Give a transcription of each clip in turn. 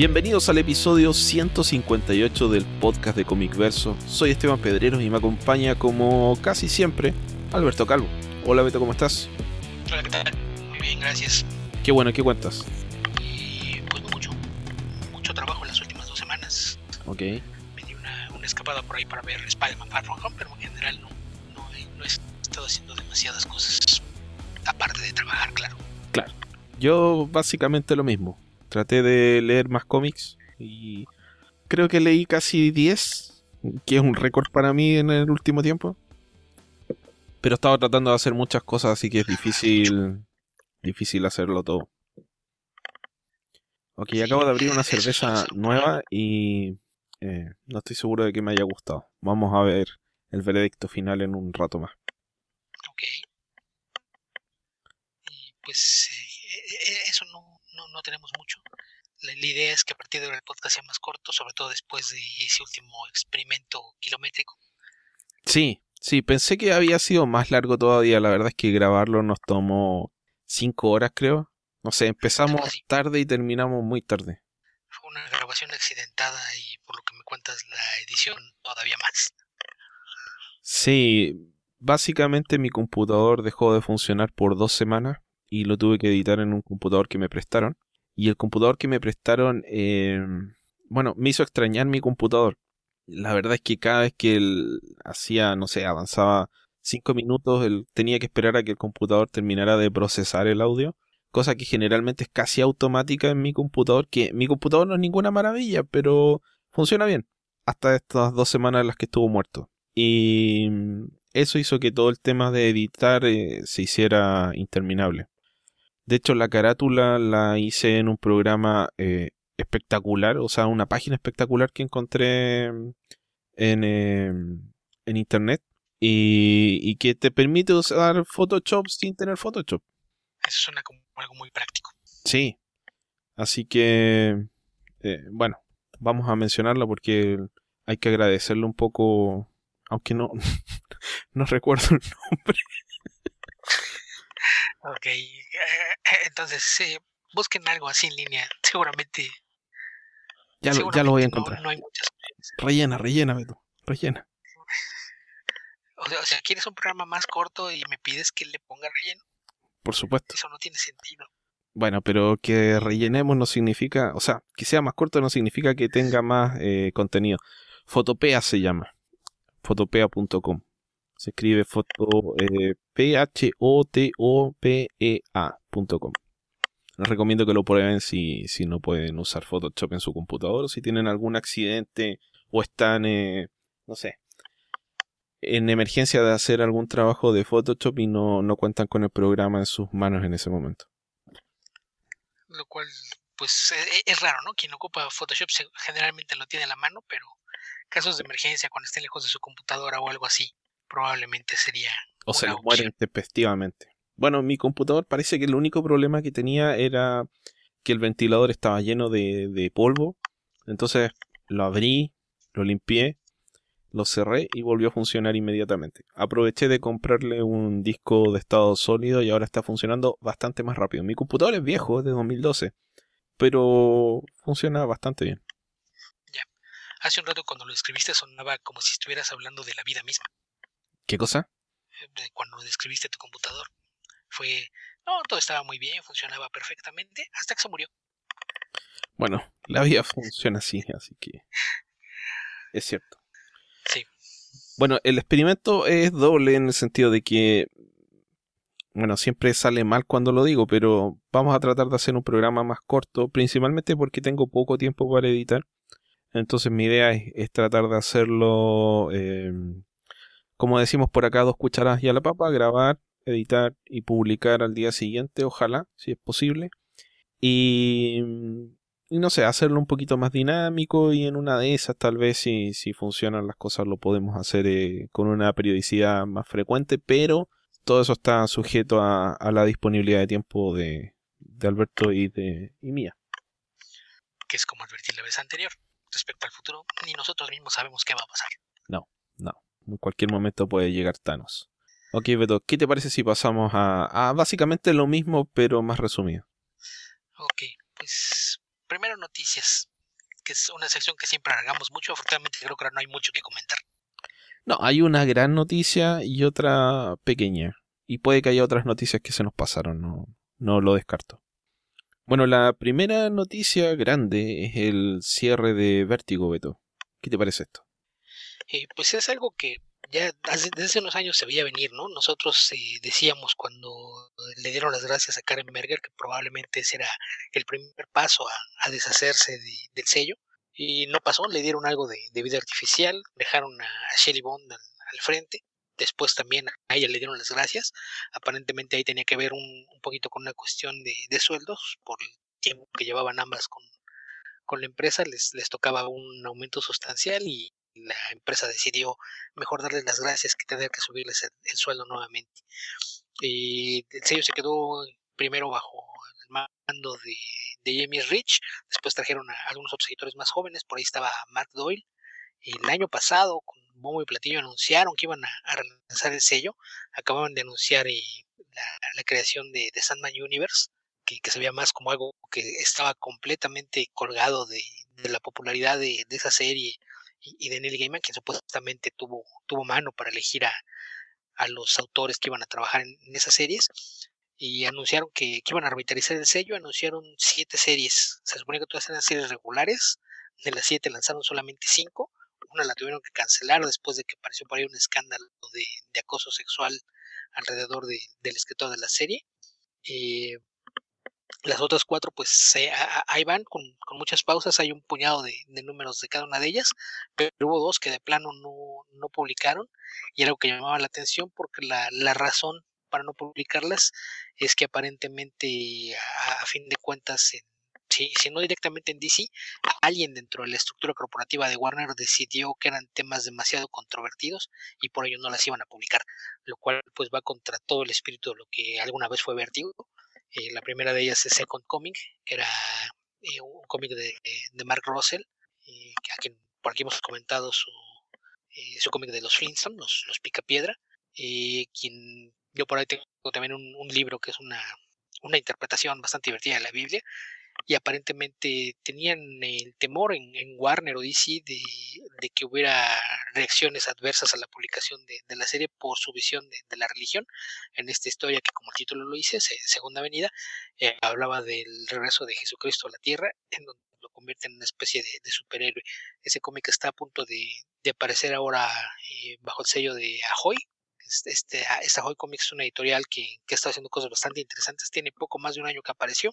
Bienvenidos al episodio 158 del podcast de Comic Verso. Soy Esteban Pedreros y me acompaña como casi siempre Alberto Calvo. Hola Beto, ¿cómo estás? Hola, ¿qué tal? Muy bien, gracias. Qué bueno, ¿qué cuentas? Y pues mucho, mucho trabajo en las últimas dos semanas. Ok. Me di una, una escapada por ahí para ver Spider-Man Far From Home, pero en general no, no, no he estado haciendo demasiadas cosas. Aparte de trabajar, claro. Claro. Yo básicamente lo mismo. Traté de leer más cómics y creo que leí casi 10, que es un récord para mí en el último tiempo. Pero estaba tratando de hacer muchas cosas, así que es difícil difícil hacerlo todo. Ok, acabo de abrir una cerveza nueva y eh, no estoy seguro de que me haya gustado. Vamos a ver el veredicto final en un rato más. Ok. Y pues eh, eh, eso no, no, no tenemos mucho. La, idea es que a partir de ahora el podcast sea más corto, sobre todo después de ese último experimento kilométrico. Sí, sí, pensé que había sido más largo todavía. La verdad es que grabarlo nos tomó 5 horas, creo. No sé, empezamos tarde y terminamos muy tarde. Fue una grabación accidentada y por lo que me cuentas la edición todavía más. Sí, básicamente mi computador dejó de funcionar por dos semanas y lo tuve que editar en un computador que me prestaron. Y el computador que me prestaron, eh, bueno, me hizo extrañar mi computador. La verdad es que cada vez que él hacía, no sé, avanzaba cinco minutos, él tenía que esperar a que el computador terminara de procesar el audio. Cosa que generalmente es casi automática en mi computador, que mi computador no es ninguna maravilla, pero funciona bien. Hasta estas dos semanas en las que estuvo muerto. Y eso hizo que todo el tema de editar eh, se hiciera interminable. De hecho, la carátula la hice en un programa eh, espectacular, o sea, una página espectacular que encontré en, eh, en internet y, y que te permite usar Photoshop sin tener Photoshop. Eso suena como algo muy práctico. Sí. Así que, eh, bueno, vamos a mencionarla porque hay que agradecerle un poco, aunque no, no recuerdo el nombre. Ok, eh, entonces busquen algo así en línea. Seguramente. Ya lo, ya lo voy a no- encontrar. No, hay muchas opciones. Rellena, rellena, Beto. Rellena. O sea, o sea, quieres un programa más corto y me pides que le ponga relleno. Por supuesto. Eso no tiene sentido. Bueno, pero que rellenemos no significa, o sea, que sea más corto no significa que tenga más eh, contenido. Fotopea se llama. Fotopea.com. Se escribe foto eh, P-H-O-T-O-P-E-A.com. Les recomiendo que lo prueben si, si no pueden usar Photoshop en su computador o si tienen algún accidente o están, eh, no sé, en emergencia de hacer algún trabajo de Photoshop y no, no cuentan con el programa en sus manos en ese momento. Lo cual, pues, e- e- es raro, ¿no? Quien ocupa Photoshop generalmente lo tiene a la mano, pero casos de emergencia, cuando estén lejos de su computadora o algo así, probablemente sería. O se les mueren tempestivamente. Bueno, mi computador parece que el único problema que tenía era que el ventilador estaba lleno de, de polvo. Entonces lo abrí, lo limpié, lo cerré y volvió a funcionar inmediatamente. Aproveché de comprarle un disco de estado sólido y ahora está funcionando bastante más rápido. Mi computador es viejo, es de 2012, pero funciona bastante bien. Hace un rato cuando lo escribiste sonaba como si estuvieras hablando de la vida misma. ¿Qué cosa? Cuando describiste tu computador. Fue, no, todo estaba muy bien, funcionaba perfectamente, hasta que se murió. Bueno, la vida funciona así, así que es cierto. Sí. Bueno, el experimento es doble en el sentido de que, bueno, siempre sale mal cuando lo digo, pero vamos a tratar de hacer un programa más corto, principalmente porque tengo poco tiempo para editar. Entonces mi idea es, es tratar de hacerlo, eh, como decimos por acá, dos cucharadas y a la papa, grabar, editar y publicar al día siguiente, ojalá, si es posible. Y, y no sé, hacerlo un poquito más dinámico y en una de esas tal vez si, si funcionan las cosas lo podemos hacer eh, con una periodicidad más frecuente, pero todo eso está sujeto a, a la disponibilidad de tiempo de, de Alberto y de y mía. Que es como advertí la vez anterior. Respecto al futuro, ni nosotros mismos sabemos qué va a pasar. No, en cualquier momento puede llegar Thanos. Ok, Beto, ¿qué te parece si pasamos a, a básicamente lo mismo pero más resumido? Ok, pues primero noticias, que es una sección que siempre alargamos mucho. Afortunadamente creo que ahora no hay mucho que comentar. No, hay una gran noticia y otra pequeña. Y puede que haya otras noticias que se nos pasaron, no, no lo descarto. Bueno, la primera noticia grande es el cierre de Vértigo, Beto. ¿Qué te parece esto? Eh, pues es algo que ya desde hace unos años se veía venir, ¿no? Nosotros eh, decíamos cuando le dieron las gracias a Karen Berger que probablemente ese era el primer paso a, deshacerse del sello y no pasó, le dieron algo de, vida artificial, dejaron a, Shelly Bond al, frente, después también a ella le dieron las gracias, aparentemente ahí tenía que ver un, poquito con una cuestión de, sueldos por el tiempo que llevaban ambas con, con la empresa, les, les tocaba un aumento sustancial y la empresa decidió mejor darles las gracias que tener que subirles el, sueldo nuevamente. Y el sello se quedó primero bajo el mando de, de Jamie Rich, después trajeron a algunos otros editores más jóvenes, por ahí estaba Mark Doyle. El año pasado, con bombo y platillo, anunciaron que iban a, relanzar el sello, acababan de anunciar eh, la, creación de, de Sandman Universe, que, se veía más como algo que estaba completamente colgado de, la popularidad de, esa serie y, de Neil Gaiman, quien supuestamente tuvo, tuvo mano para elegir a, los autores que iban a trabajar en, esas series. Y anunciaron que, iban a revitalizar el sello, anunciaron siete series. Se supone que todas eran series regulares. De las siete lanzaron solamente cinco. Una la tuvieron que cancelar después de que apareció por ahí un escándalo de, acoso sexual alrededor del escritor de la serie. Eh, las otras cuatro, pues ahí van con, muchas pausas. Hay un puñado de, números de cada una de ellas, pero hubo dos que de plano no, publicaron y era algo que llamaba la atención porque la, razón para no publicarlas es que aparentemente, a, fin de cuentas, si, si, no directamente en DC, alguien dentro de la estructura corporativa de Warner decidió que eran temas demasiado controvertidos y por ello no las iban a publicar, lo cual pues va contra todo el espíritu de lo que alguna vez fue Vertigo eh, la primera de ellas es Second Comic, que era eh, un cómic de, Mark Russell, eh, a quien por aquí hemos comentado su, su cómic de los Flintstones, los, los Picapiedra, quien yo por ahí tengo también un, un libro que es una, una interpretación bastante divertida de la Biblia, y aparentemente tenían el temor en, Warner o DC de, que hubiera reacciones adversas a la publicación de, la serie por su visión de, la religión en esta historia que como el título lo dice, Segunda Venida, eh, hablaba del regreso de Jesucristo a la Tierra, en donde lo convierte en una especie de, superhéroe. Ese cómic está a punto de, aparecer ahora eh, bajo el sello de Ahoy, este, este, esta Ahoy Comics es una editorial que, que, está haciendo cosas bastante interesantes. Tiene poco más de un año que apareció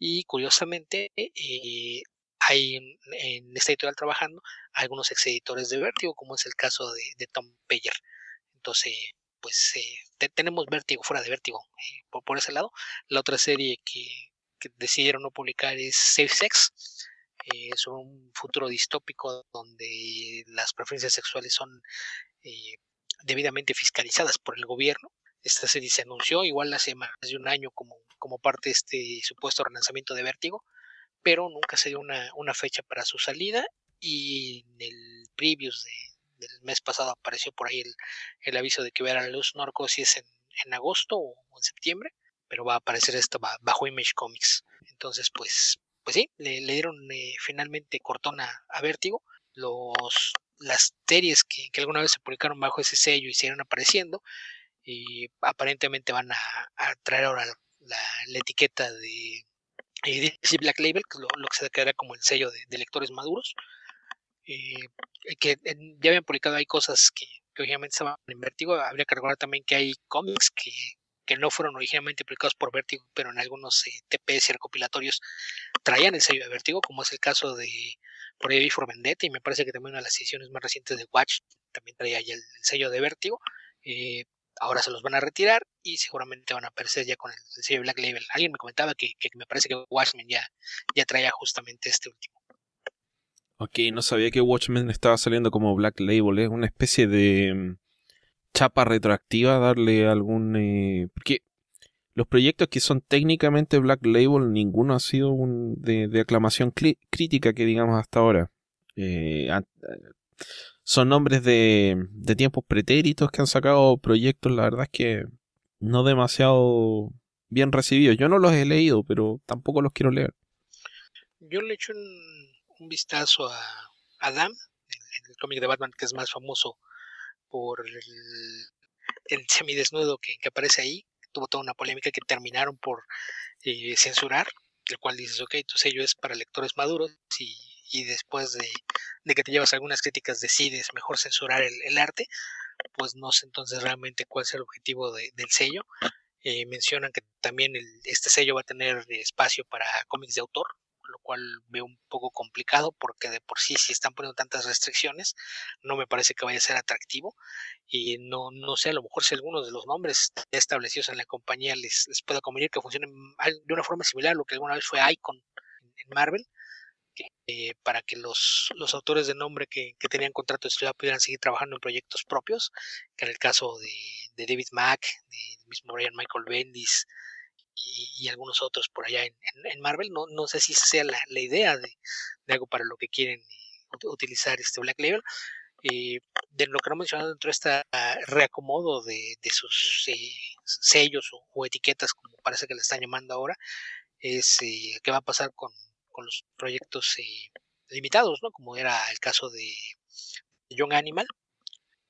y curiosamente eh, hay en, esta editorial trabajando algunos ex editores de Vértigo, como es el caso de, Tom Payer. Entonces, pues eh, tenemos Vértigo fuera de Vértigo eh, por, ese lado. La otra serie que, decidieron no publicar es Safe Sex, sobre un futuro distópico donde las preferencias sexuales son debidamente fiscalizadas por el gobierno esta serie se anunció igual hace más de un año como, como parte de este supuesto relanzamiento de Vértigo, pero nunca se dio una, fecha para su salida y en el previews del mes pasado apareció por ahí el, aviso de que verá la luz Norcosis en, en agosto o en septiembre, pero va a aparecer esto bajo Image Comics. Entonces, pues, pues sí, le, dieron eh, finalmente cortón a, Vértigo. Los, las series que, que, alguna vez se publicaron bajo ese sello y siguieron apareciendo y aparentemente van a, traer ahora la, etiqueta de, eh, Black Label, que lo, lo, que se quedará como el sello de, lectores maduros. Eh, que ya habían publicado hay cosas que, obviamente estaban en Vértigo. Habría que recordar también que hay cómics que, no fueron originalmente publicados por Vértigo, pero en algunos eh, TPS y recopilatorios traían el sello de Vértigo, como es el caso de por ahí for Vendetta, y me parece que también una de las ediciones más recientes de Watch también traía ya el, sello de Vértigo. Eh, ahora se los van a retirar y seguramente van a aparecer ya con el, sello Black Label. Alguien me comentaba que, me parece que Watchmen ya, ya traía justamente este último. Ok, no sabía que Watchmen estaba saliendo como Black Label, es una especie de mm, chapa retroactiva darle algún... Eh, porque los proyectos que son técnicamente Black Label, ninguno ha sido un de, aclamación crítica que digamos hasta ahora. Eh, son nombres de, de tiempos pretéritos que han sacado proyectos, la verdad es que no demasiado bien recibidos. Yo no los he leído, pero tampoco los quiero leer. Yo le echo un, un vistazo a Adam, el, el cómic de Batman que es más famoso por el, el semidesnudo que, que aparece ahí. Tuvo toda una polémica que terminaron por eh, censurar, el cual dices, ok, tu sello es para lectores maduros y, y después de, que te llevas algunas críticas decides mejor censurar el, arte, pues no sé entonces realmente cuál es el objetivo de, del sello. Eh, mencionan que también el, este sello va a tener espacio para cómics de autor, lo cual veo un poco complicado porque de por sí si están poniendo tantas restricciones no me parece que vaya a ser atractivo y no, no sé, a lo mejor si algunos de los nombres establecidos en la compañía les, les pueda convenir que funcionen de una forma similar a lo que alguna vez fue Icon en Marvel, eh, para que los, los autores de nombre que, que tenían contrato de estudio pudieran seguir trabajando en proyectos propios, que en el caso de, de David Mack, de mismo Brian Michael Bendis, y, y, algunos otros por allá en, en, en, Marvel. No, no sé si sea la, la idea de, de, algo para lo que quieren utilizar este Black Label. Eh, de lo que no mencionado dentro de este reacomodo de, de sus eh, sellos o, o, etiquetas, como parece que le están llamando ahora, es eh, qué va a pasar con, los proyectos eh, limitados, ¿no? Como era el caso de Young Animal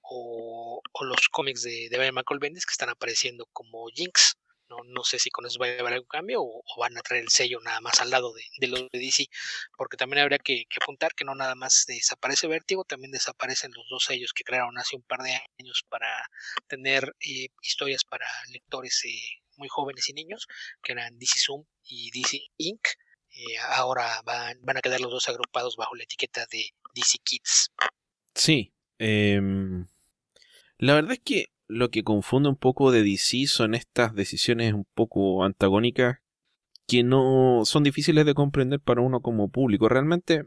o, los cómics de, de Brian Michael Bendis que están apareciendo como Jinx. No, no sé si con eso va a haber algún cambio o, van a traer el sello nada más al lado de, los de DC, porque también habría que, que, apuntar que no nada más desaparece Vértigo, también desaparecen los dos sellos que crearon hace un par de años para tener eh, historias para lectores eh, muy jóvenes y niños, que eran DC Zoom y DC Inc. Eh, ahora van, van a quedar los dos agrupados bajo la etiqueta de DC Kids. Sí, eh, la verdad es que lo que confunde un poco de DC son estas decisiones un poco antagónicas que no son difíciles de comprender para uno como público. Realmente,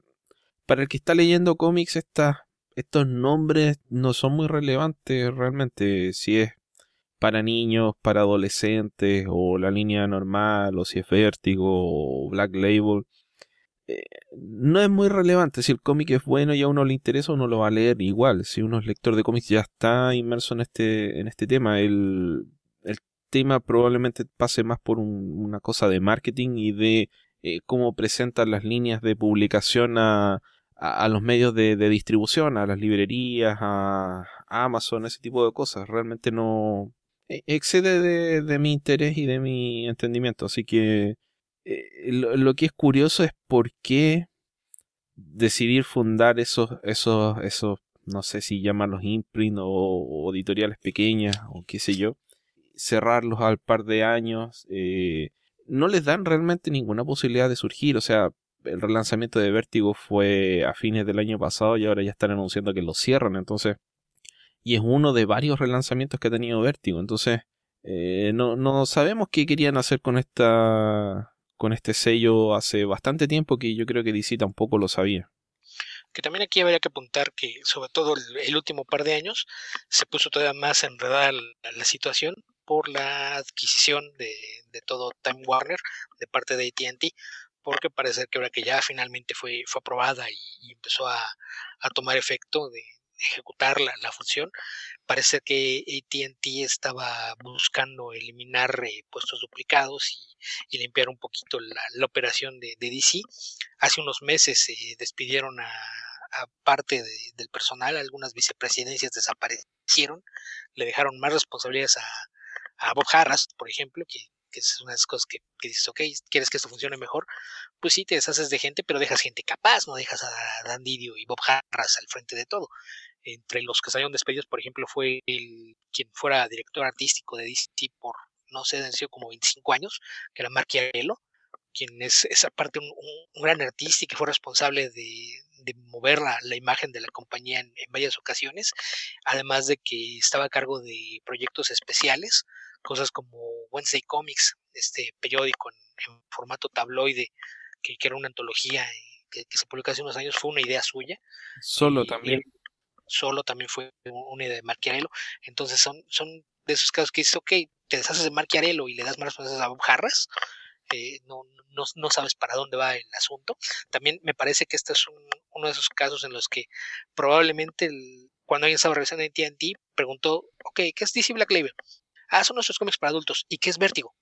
para el que está leyendo cómics, estas, estos nombres no son muy relevantes realmente. Si es para niños, para adolescentes, o la línea normal, o si es Vértigo, o Black Label. Eh, no es muy relevante. Si el cómic es bueno y a uno le interesa, uno lo va a leer igual. Si uno es lector de cómics ya está inmerso en este, en este tema, el, el tema probablemente pase más por un, una cosa de marketing y de eh, cómo presentan las líneas de publicación a, a, los medios de, distribución, a las librerías, a, Amazon, ese tipo de cosas. Realmente no excede de, mi interés y de mi entendimiento. Así que eh, lo, que es curioso es por qué decidir fundar esos, esos, esos, no sé si llamarlos imprint o, o editoriales pequeñas o qué sé yo, cerrarlos al par de años, eh, no les dan realmente ninguna posibilidad de surgir. O sea, el relanzamiento de Vértigo fue a fines del año pasado y ahora ya están anunciando que lo cierran. Entonces, y es uno de varios relanzamientos que ha tenido Vértigo. Entonces, eh, no, no sabemos qué querían hacer con esta con este sello hace bastante tiempo que yo creo que DC tampoco lo sabía. Que también aquí habría que apuntar que, sobre todo el, último par de años, se puso todavía más enredada la, la situación por la adquisición de, de, todo Time Warner de parte de ATT, porque parece que ahora que ya finalmente fue, fue aprobada y, y empezó a, a, tomar efecto de ejecutar la, función, parece que ATT estaba buscando eliminar eh, puestos duplicados y, limpiar un poquito la, operación de, DC. Hace unos meses eh, despidieron a, a parte de, del personal, algunas vicepresidencias desaparecieron, le dejaron más responsabilidades a, a Bob Harras, por ejemplo, que, que es una de las cosas que, dices, ok, quieres que esto funcione mejor, pues sí, te deshaces de gente, pero dejas gente capaz, no dejas a Dan Didio y Bob Harras al frente de todo. Entre los que salieron despedidos, por ejemplo, fue el quien fuera director artístico de DC por, no sé, han sido como 25 años, que era Mark quien es, aparte un, gran artista y que fue responsable de, mover la, la, imagen de la compañía en, en, varias ocasiones, además de que estaba a cargo de proyectos especiales, cosas como Wednesday Comics, este periódico en, en formato tabloide, que, que, era una antología que, que, se publicó hace unos años, fue una idea suya. Solo y, también. Y, solo también fue una idea de Marchiarello. Entonces son, son de esos casos que dices, ok, te deshaces de Marchiarello y le das más responsabilidades a Bob Harras, eh, no, no, no, sabes para dónde va el asunto. También me parece que este es un, uno de esos casos en los que probablemente el, cuando alguien estaba revisando en TNT preguntó, ok, ¿qué es DC Black Label? Ah, son nuestros cómics para adultos. ¿Y qué es Vértigo?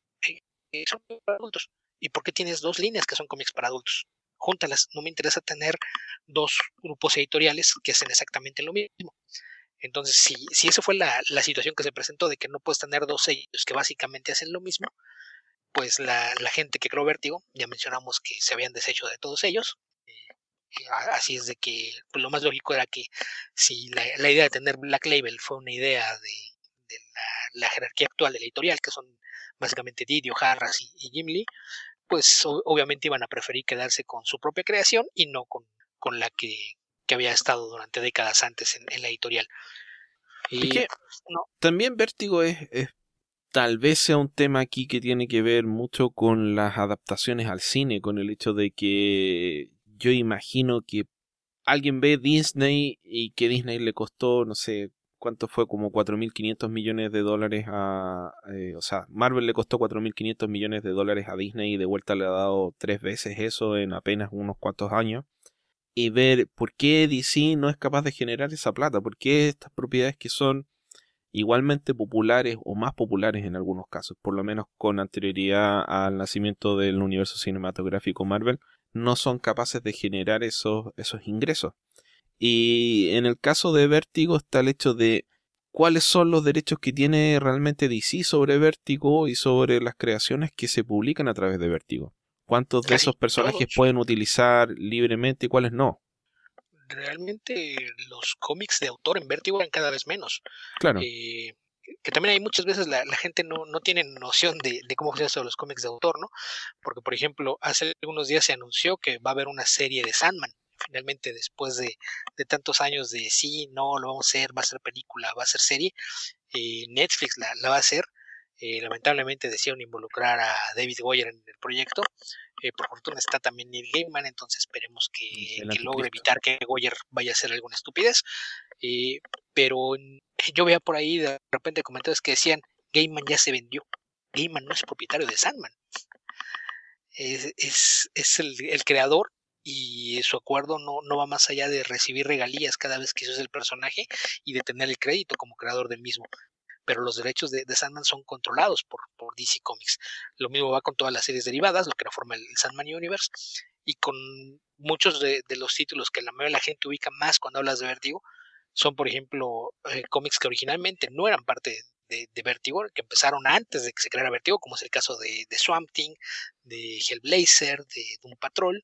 Eh, son para adultos. ¿Y por qué tienes dos líneas que son cómics para adultos? júntalas, no me interesa tener dos grupos editoriales que hacen exactamente lo mismo. Entonces, si, si esa fue la, la, situación que se presentó de que no puedes tener dos sellos que básicamente hacen lo mismo, pues la, la gente que creó Vértigo, ya mencionamos que se habían deshecho de todos ellos. Eh, así es de que pues, lo más lógico era que si la, la, idea de tener Black Label fue una idea de, de la, la, jerarquía actual de la editorial, que son básicamente Didio, Harras y, y Jim Lee, pues obviamente iban a preferir quedarse con su propia creación y no con, con la que, que, había estado durante décadas antes en, en la editorial. Y, que, no. También Vértigo es, es, tal vez sea un tema aquí que tiene que ver mucho con las adaptaciones al cine, con el hecho de que yo imagino que alguien ve Disney y que Disney le costó, no sé, ¿cuánto fue? Como 4.500 millones de dólares a... Eh, o sea, Marvel le costó 4.500 millones de dólares a Disney y de vuelta le ha dado tres veces eso en apenas unos cuantos años. Y ver por qué DC no es capaz de generar esa plata, por qué estas propiedades que son igualmente populares o más populares en algunos casos, por lo menos con anterioridad al nacimiento del universo cinematográfico Marvel, no son capaces de generar esos, esos ingresos. Y en el caso de Vértigo está el hecho de cuáles son los derechos que tiene realmente DC sobre Vértigo y sobre las creaciones que se publican a través de Vértigo. ¿Cuántos de esos personajes pueden utilizar libremente y cuáles no? Realmente los cómics de autor en Vértigo eran cada vez menos. Claro. Eh, que también hay muchas veces la, la gente no, no, tiene noción de, de cómo funcionan los cómics de autor, ¿no? Porque, por ejemplo, hace algunos días se anunció que va a haber una serie de Sandman finalmente después de, de, tantos años de sí, no, lo vamos a hacer, va a ser película, va a ser serie, eh, Netflix la, la, va a hacer. Eh, lamentablemente decidieron involucrar a David Goyer en el proyecto. Eh, por fortuna está también Neil Gaiman, entonces esperemos que, que logre evitar que Goyer vaya a hacer alguna estupidez. Pero yo veía por ahí de repente comentarios que decían, Gaiman ya se vendió. Gaiman no es propietario de Sandman. Es, es, es el, el, creador y su acuerdo no, no va más allá de recibir regalías cada vez que es el personaje y de tener el crédito como creador del mismo. Pero los derechos de, Sandman son controlados por, por, DC Comics. Lo mismo va con todas las series derivadas, lo que forma el, el Sandman Universe, y con muchos de, los títulos que la mayoría de la gente ubica más cuando hablas de Vertigo, son, por ejemplo, eh, cómics que originalmente no eran parte de, de, Vertigo, que empezaron antes de que se creara Vertigo, como es el caso de, de Swamp Thing, de Hellblazer, de Doom Patrol,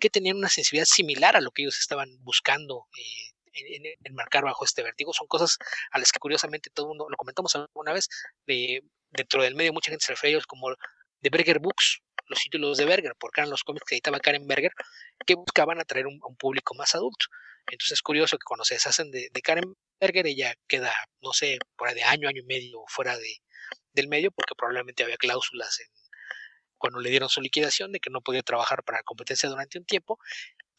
que tenían una sensibilidad similar a lo que ellos estaban buscando eh, en, enmarcar bajo este vértigo. Son cosas a las que curiosamente todo el mundo, lo comentamos alguna vez, de, dentro del medio mucha gente se refiere a ellos como de Berger Books, los títulos de Berger, porque eran los cómics que editaba Karen Berger, que buscaban atraer un, a un público más adulto. Entonces es curioso que cuando se deshacen de, de Karen Berger, ella queda, no sé, por ahí de año, año y medio fuera de, del medio, porque probablemente había cláusulas en, cuando le dieron su liquidación de que no podía trabajar para la competencia durante un tiempo.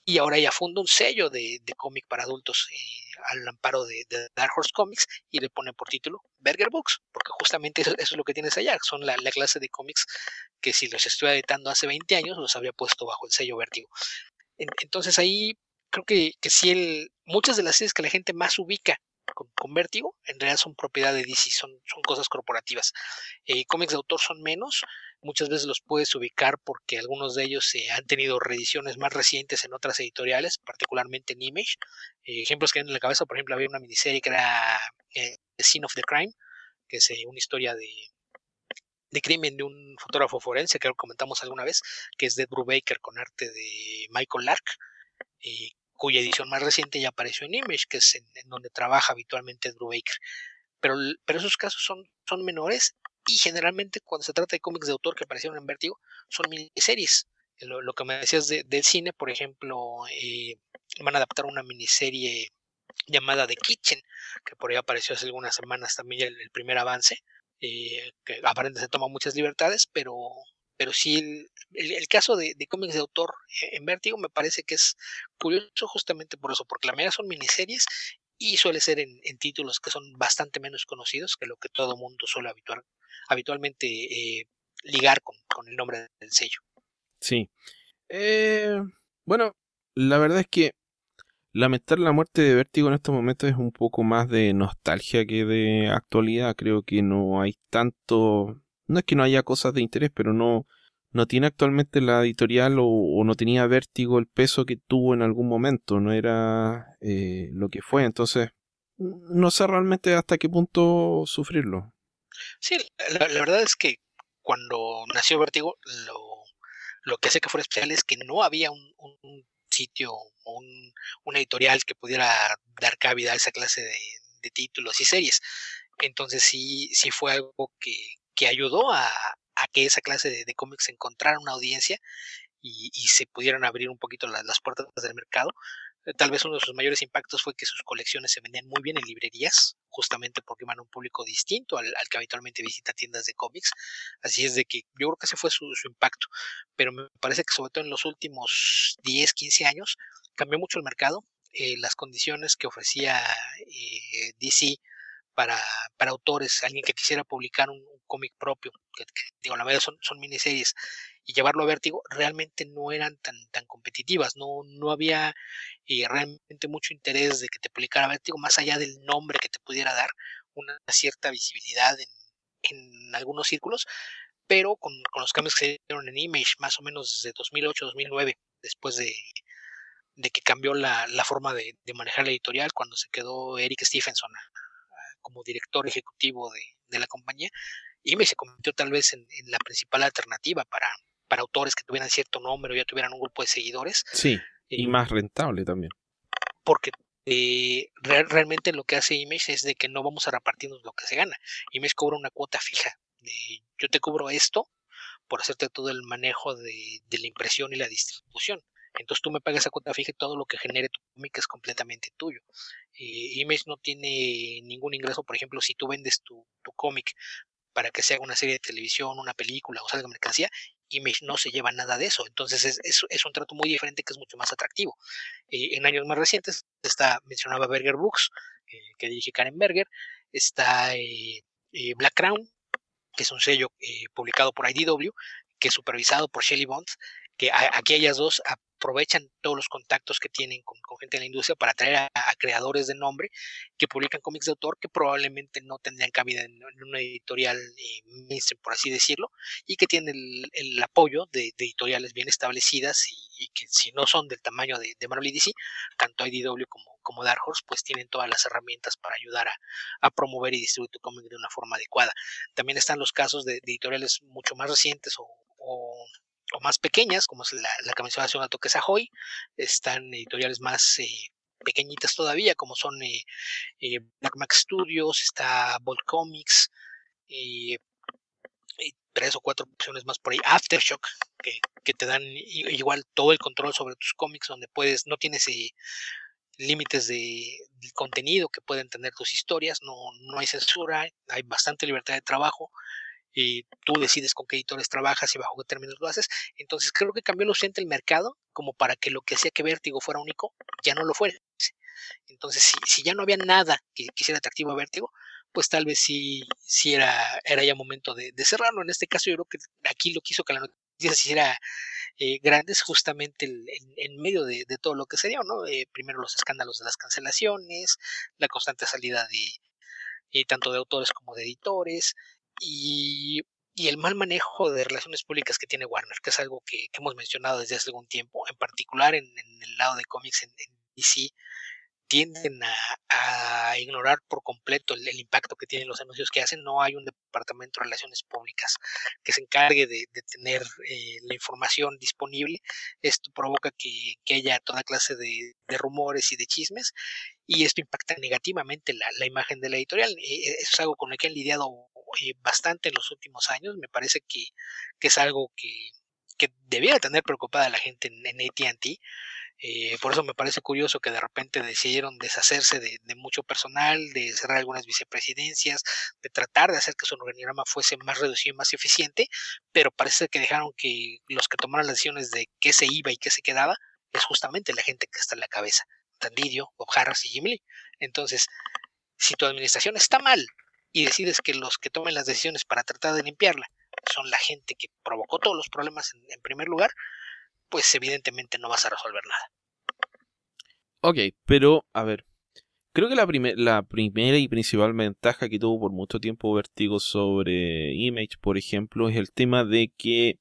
Y ahora ella funda un sello de, de cómic para adultos eh, al amparo de, Dark Horse Comics y le pone por título Burger Books, porque justamente eso, eso es lo que tienes allá. Son la, la, clase de cómics que si los estuviera editando hace 20 años los habría puesto bajo el sello Vértigo. En, entonces ahí creo que, que si el, muchas de las series que la gente más ubica con, con, Vértigo, en realidad son propiedad de DC, son, son cosas corporativas. Eh, cómics de autor son menos, muchas veces los puedes ubicar porque algunos de ellos eh, han tenido reediciones más recientes en otras editoriales, particularmente en Image. Eh, ejemplos que vienen en la cabeza, por ejemplo, había una miniserie que era eh, The Scene of the Crime, que es una historia de, de crimen de un fotógrafo forense, que comentamos alguna vez, que es de Brubaker con arte de Michael Lark, cuya edición más reciente ya apareció en Image, que es en, en donde trabaja habitualmente Drew Baker. Pero, pero esos casos son, son menores y generalmente cuando se trata de cómics de autor que aparecieron en Vértigo son miniseries. Lo, lo que me decías de, del cine, por ejemplo, eh, van a adaptar una miniserie llamada The Kitchen, que por ahí apareció hace algunas semanas también el, primer avance, eh, que aparentemente se toma muchas libertades, pero, pero sí el, caso de, cómics de autor en Vértigo me parece que es curioso justamente por eso, porque la mayoría son miniseries y suele ser en, en, títulos que son bastante menos conocidos que lo que todo mundo suele habituar, habitualmente eh, ligar con, con, el nombre del sello. Sí. Eh, bueno, la verdad es que lamentar la muerte de Vértigo en estos momentos es un poco más de nostalgia que de actualidad. Creo que no hay tanto... No es que no haya cosas de interés, pero no, no tiene actualmente la editorial o, no tenía vértigo el peso que tuvo en algún momento, no era eh, lo que fue, entonces no sé realmente hasta qué punto sufrirlo. Sí, la, verdad es que cuando nació Vértigo, lo, lo, que hace que fuera especial es que no había un, sitio o un, editorial que pudiera dar cabida a esa clase de, de títulos y series. Entonces sí, sí fue algo que, que ayudó a, a, que esa clase de, de, cómics encontrara una audiencia y, y, se pudieran abrir un poquito las, las puertas del mercado. Eh, tal vez uno de sus mayores impactos fue que sus colecciones se vendían muy bien en librerías, justamente porque iban a un público distinto al, al, que habitualmente visita tiendas de cómics. Así es de que yo creo que ese fue su, su, impacto. Pero me parece que sobre todo en los últimos 10, 15 años cambió mucho el mercado. Eh, las condiciones que ofrecía eh, DC para, para, autores, alguien que quisiera publicar un, cómic propio, que, que, digo, la mayoría son, son miniseries, y llevarlo a vértigo, realmente no eran tan, tan competitivas, no, no había eh, realmente mucho interés de que te publicara vértigo, más allá del nombre que te pudiera dar, una cierta visibilidad en, en algunos círculos, pero con, con, los cambios que se dieron en Image, más o menos desde 2008-2009, después de, de, que cambió la, la forma de, de, manejar la editorial, cuando se quedó Eric Stephenson como director ejecutivo de, de la compañía, Image se convirtió tal vez en la principal alternativa para, para autores que tuvieran cierto nombre o ya tuvieran un grupo de seguidores. Sí, y eh, más rentable también. Porque eh, re realmente lo que hace Image es de que no vamos a repartirnos lo que se gana. Image cobra una cuota fija. De, yo te cobro esto por hacerte todo el manejo de, de, la impresión y la distribución. Entonces tú me pagas esa cuota fija y todo lo que genere tu cómic es completamente tuyo. Eh, Image no tiene ningún ingreso, por ejemplo, si tú vendes tu, tu cómic para que se haga una serie de televisión, una película o salga mercancía, Image no se lleva nada de eso. Entonces es, es, un trato muy diferente que es mucho más atractivo. Eh, en años más recientes está, mencionaba Berger Books, eh, que dirige Karen Berger, está eh, eh, Black Crown, que es un sello publicado por IDW, que es supervisado por Shelly Bond, que aquí ellas dos aprovechan todos los contactos que tienen con, gente en la industria para atraer a, creadores de nombre que publican cómics de autor que probablemente no tendrían cabida en, una editorial eh, mainstream, por así decirlo, y que tienen el, el apoyo de, de, editoriales bien establecidas y, que si no son del tamaño de, de Marvel y DC, tanto IDW como, como Dark Horse, pues tienen todas las herramientas para ayudar a, promover y distribuir tu cómic de una forma adecuada. También están los casos de, de editoriales mucho más recientes o o más pequeñas, como es la, la que mencionaba hace un que es Ahoy, están editoriales más eh, pequeñitas todavía, como son eh, eh, Black Mac Studios, está Bolt Comics, y tres o cuatro opciones más por ahí, Aftershock, que, que, te dan igual todo el control sobre tus cómics, donde puedes, no tienes límites de, de, contenido que pueden tener tus historias, no, no hay censura, hay bastante libertad de trabajo, y tú decides con qué editores trabajas y bajo qué términos lo haces. Entonces creo que cambió lo suficiente el mercado como para que lo que hacía que Vértigo fuera único ya no lo fuera. Entonces, si, si ya no había nada que quisiera atractivo a Vértigo, pues tal vez sí, sí era, era ya momento de, cerrarlo. En este caso, yo creo que aquí lo quiso que la noticia se hiciera eh, grandes justamente en, medio de, de, todo lo que se dio, ¿no? Eh, primero los escándalos de las cancelaciones, la constante salida de eh, tanto de autores como de editores, y, el mal manejo de relaciones públicas que tiene Warner, que es algo que, hemos mencionado desde hace algún tiempo, en particular en, el lado de cómics en, DC, tienden a, ignorar por completo el, impacto que tienen los anuncios que hacen. No hay un departamento de relaciones públicas que se encargue de, tener eh, la información disponible. Esto provoca que, haya toda clase de, rumores y de chismes y esto impacta negativamente la, la imagen de la editorial. Eh, eso es algo con lo que han lidiado bastante en los últimos años. Me parece que, que es algo que, que debiera tener preocupada la gente en, en ATT. Eh, por eso me parece curioso que de repente decidieron deshacerse de, mucho personal, de cerrar algunas vicepresidencias, de tratar de hacer que su organigrama fuese más reducido y más eficiente, pero parece que dejaron que los que tomaron las decisiones de qué se iba y qué se quedaba es justamente la gente que está en la cabeza, Tandidio, Bob Harris y Jim Lee. Entonces, si tu administración está mal y decides que los que tomen las decisiones para tratar de limpiarla son la gente que provocó todos los problemas en, primer lugar, pues evidentemente no vas a resolver nada. Ok, pero a ver, creo que la, la primera y principal ventaja que tuvo por mucho tiempo Vertigo sobre Image, por ejemplo, es el tema de que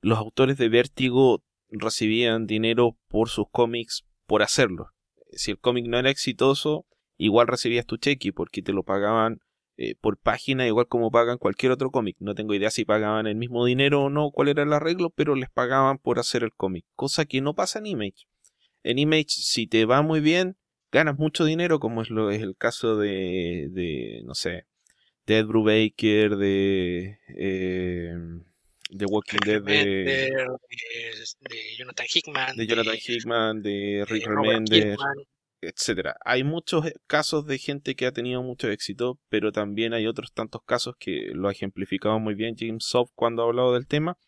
los autores de Vértigo recibían dinero por sus cómics por hacerlo. Si el cómic no era exitoso, igual recibías tu cheque porque te lo pagaban eh, por página, igual como pagan cualquier otro cómic. No tengo idea si pagaban el mismo dinero o no, cuál era el arreglo, pero les pagaban por hacer el cómic, cosa que no pasa en Image. En Image, si te va muy bien, ganas mucho dinero, como es, lo, es el caso de, de no sé, de Ed Brubaker, de, eh, de Walking Dead, de, de, Jonathan Hickman, de Jonathan Hickman, de Rick Remender, etcétera. Hay muchos casos de gente que ha tenido mucho éxito, pero también hay otros tantos casos que lo ha ejemplificado muy bien James Soft cuando ha hablado del tema,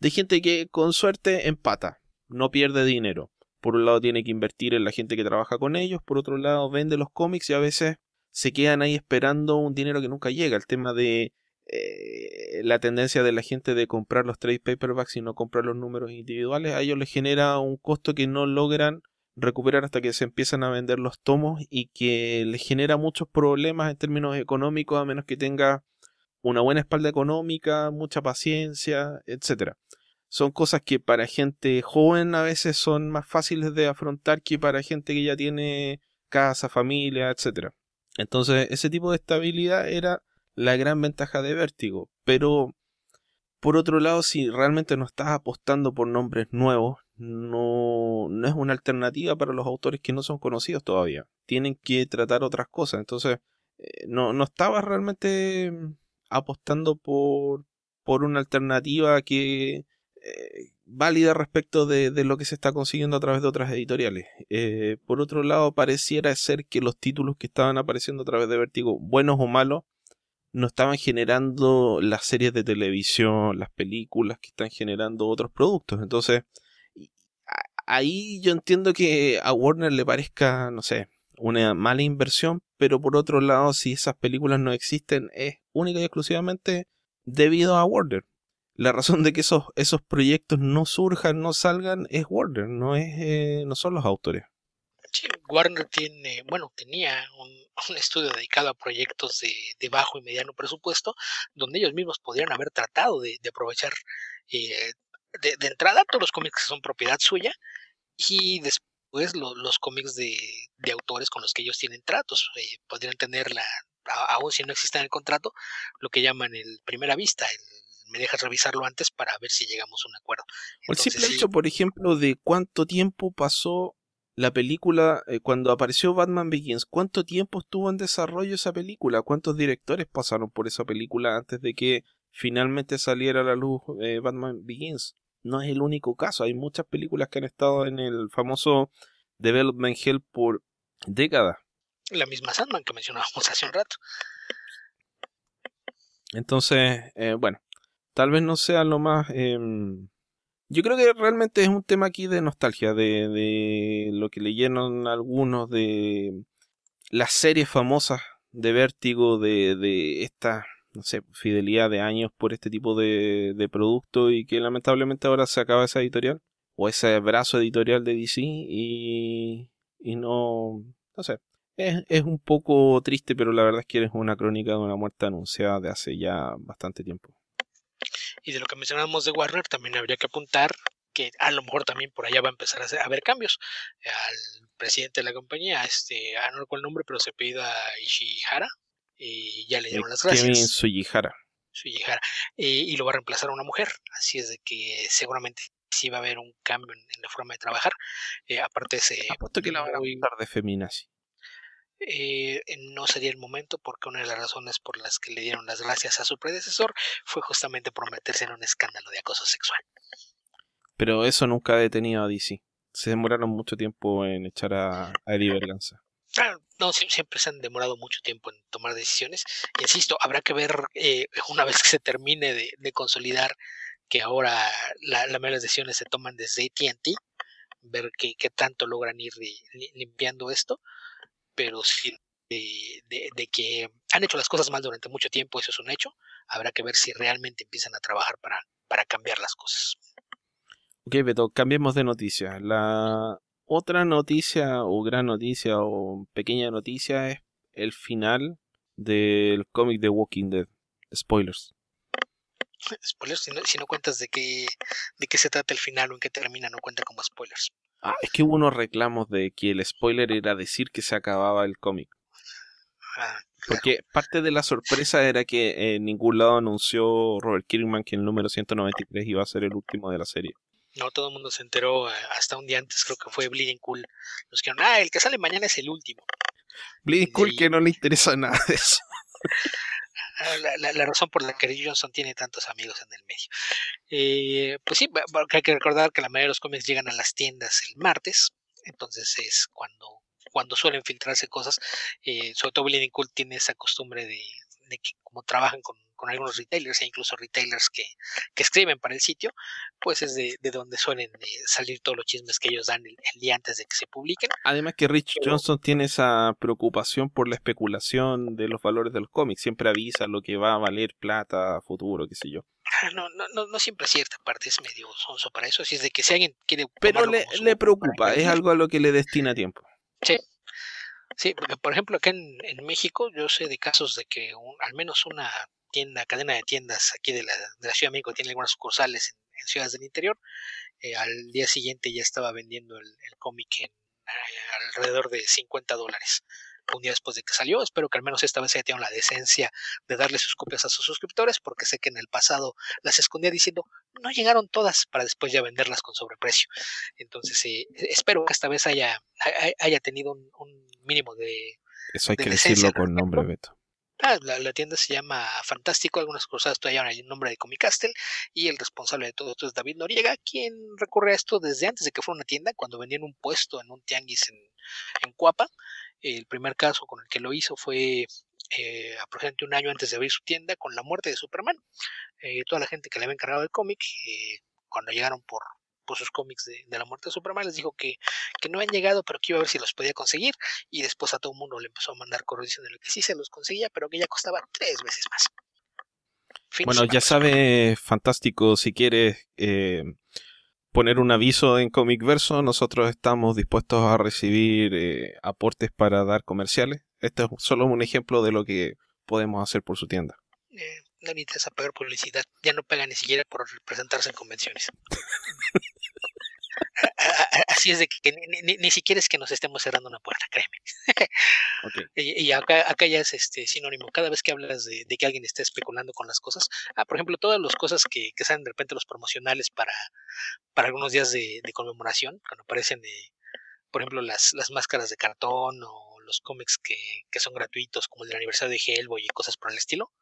de gente que con suerte empata, no pierde dinero. Por un lado tiene que invertir en la gente que trabaja con ellos, por otro lado vende los cómics y a veces se quedan ahí esperando un dinero que nunca llega. El tema de eh, la tendencia de la gente de comprar los trade paperbacks y no comprar los números individuales, a ellos les genera un costo que no logran recuperar hasta que se empiezan a vender los tomos y que les genera muchos problemas en términos económicos a menos que tenga una buena espalda económica, mucha paciencia, etcétera. Son cosas que para gente joven a veces son más fáciles de afrontar que para gente que ya tiene casa, familia, etcétera. Entonces, ese tipo de estabilidad era la gran ventaja de Vértigo. Pero, por otro lado, si realmente no estás apostando por nombres nuevos, no, no es una alternativa para los autores que no son conocidos todavía. Tienen que tratar otras cosas. Entonces, eh, no, no estabas realmente apostando por, por una alternativa que eh, válida respecto de, lo que se está consiguiendo a través de otras editoriales. Eh, por otro lado, pareciera ser que los títulos que estaban apareciendo a través de Vertigo, buenos o malos, no estaban generando las series de televisión, las películas que están generando otros productos. Entonces, ahí yo entiendo que a Warner le parezca, no sé, una mala inversión, pero por otro lado, si esas películas no existen, es única y exclusivamente debido a Warner la razón de que esos, esos proyectos no surjan, no salgan, es Warner, no, es, eh, no son los autores. Sí, Warner tiene, bueno, tenía un, estudio dedicado a proyectos de, bajo y mediano presupuesto, donde ellos mismos podrían haber tratado de, aprovechar eh, de, entrada todos los cómics que son propiedad suya y después los cómics de, autores con los que ellos tienen tratos. Eh, podrían tener la, aún si no existe en el contrato, lo que llaman el primera vista, el me dejas revisarlo antes para ver si llegamos a un acuerdo. el simple hecho, por ejemplo, de cuánto tiempo pasó la película eh, cuando apareció Batman Begins, ¿cuánto tiempo estuvo en desarrollo esa película? ¿Cuántos directores pasaron por esa película antes de que finalmente saliera a la luz eh, Batman Begins? No es el único caso, hay muchas películas que han estado en el famoso Development Hell por décadas. La misma Sandman que mencionábamos hace un rato. Entonces, eh, bueno, tal vez no sea lo más... Em, yo creo que realmente es un tema aquí de nostalgia, de, de lo que leyeron algunos de las series famosas de Vértigo, de, de esta, no sé, fidelidad de años por este tipo de, de producto y que lamentablemente ahora se acaba esa editorial o ese brazo editorial de DC y, y no, no sé, es, es un poco triste, pero la verdad es que es una crónica de una muerte anunciada de hace ya bastante tiempo. Y de lo que mencionamos de Warner, también habría que apuntar que a lo mejor también por allá va a empezar a, haber cambios. Al presidente de la compañía, este, ah, no recuerdo el nombre, pero se pida Ishihara, y ya le dieron las gracias. Kevin Suyihara. Suyihara. y lo va a reemplazar a una mujer. Así es de que seguramente sí va a haber un cambio en, la forma de trabajar. Eh, aparte se... Apuesto que la van a de feminazi. Eh, no sería el momento porque una de las razones por las que le dieron las gracias a su predecesor fue justamente por meterse en un escándalo de acoso sexual. Pero eso nunca ha detenido a DC. Se demoraron mucho tiempo en echar a, Eddie Berganza. No, siempre se han demorado mucho tiempo en tomar decisiones. Insisto, habrá que ver eh, una vez que se termine de, consolidar que ahora la, la mayoría de las decisiones se toman desde ATT, ver qué, qué tanto logran ir limpiando esto pero sí de, que han hecho las cosas mal durante mucho tiempo, eso es un hecho. Habrá que ver si realmente empiezan a trabajar para, para cambiar las cosas. Ok, Beto, cambiemos de noticia. La otra noticia, o gran noticia, o pequeña noticia, es el final del cómic de Walking Dead. Spoilers. Spoilers, si no, si no cuentas de qué, de qué se trata el final o en qué termina, no cuenta como spoilers. Ah, es que hubo unos reclamos de que el spoiler era decir que se acababa el cómic. Ah, Porque parte de la sorpresa era que en ningún lado anunció Robert Kirkman que el número 193 iba a ser el último de la serie. No todo el mundo se enteró eh, hasta un día antes, creo que fue Bleeding Cool. Los que ah, el que sale mañana es el último. Bleeding Cool que no le interesa nada de eso. Ah, La, la- la razón por la que Johnson tiene tantos amigos en el medio. Eh, pues sí, va- hay que recordar que la mayoría de los cómics llegan a las tiendas el martes, entonces es cuando, cuando suelen filtrarse cosas. Eh, sobre todo Bleeding Cool tiene esa costumbre de, de que como trabajan con, con algunos retailers e incluso retailers que, que escriben para el sitio, pues es de, de donde suelen eh, salir todos los chismes que ellos dan el, el día antes de que se publiquen. Además que Rich Pero- Johnson tiene esa preocupación por la especulación de los valores del cómic. Siempre avisa lo que va a valer plata a futuro, qué sé yo. Ah, No, no, no, no siempre es cierta parte, es medio sonso para eso, así es de que si alguien quiere... Pero le, su- preocupa, es algo a lo que le destina tiempo. Sí, porque por ejemplo acá en, en México yo sé de casos de que un- al menos una tienda, cadena de tiendas aquí de la, de la Ciudad de México tiene algunas sucursales en, en ciudades del interior. eh, al día siguiente ya estaba vendiendo el, el cómic en eh, alrededor de 50 dólares. Un día después de que salió, espero que al menos esta vez haya tenido la decencia de darle sus copias a sus suscriptores, porque sé que en el pasado las escondía diciendo no llegaron todas para después ya venderlas con sobreprecio. Entonces, eh, espero que esta vez haya, haya- tenido un, un mínimo de, Eso hay de que decencia decirlo con nombre. Beto. Ah, la, tienda se llama Fantástico, algunas cosas todavía el nombre de Comicastle y el responsable de todo esto es David Noriega, quien recurre a esto desde antes de que fuera una tienda, cuando vendían un puesto en un tianguis en, en Cuapa. El primer caso con el que lo hizo fue eh, aproximadamente un año antes de abrir su tienda con la muerte de Superman. Eh, toda la gente que le había encargado el cómic, eh, cuando llegaron por, por sus cómics de, de la muerte de Superman, les dijo que, que no han llegado, pero que iba a ver si los podía conseguir y después a todo el mundo le empezó a mandar correos diciendo que sí se los conseguía, pero que ya costaba tres veces más. Fin Bueno, ya sabe, fantástico, si quieres eh, poner un aviso en Comic Verso, nosotros estamos dispuestos a recibir eh, aportes para dar comerciales. Este es solo un ejemplo de lo que podemos hacer por su tienda. Eh, no interesa pagar publicidad, ya no paga ni siquiera por presentarse en convenciones. Así es de que ni, ni- ni siquiera es que nos estemos cerrando una puerta, créeme. Ok. Y, y acá, acá ya es este sinónimo. Cada vez que hablas de, de que alguien esté especulando con las cosas, ah, por ejemplo, todas las cosas que, que salen de repente los promocionales para, para algunos días de, de conmemoración, cuando aparecen de, por ejemplo, las, las máscaras de cartón o los cómics que, que son gratuitos, como el del aniversario de Hellboy y cosas por el estilo,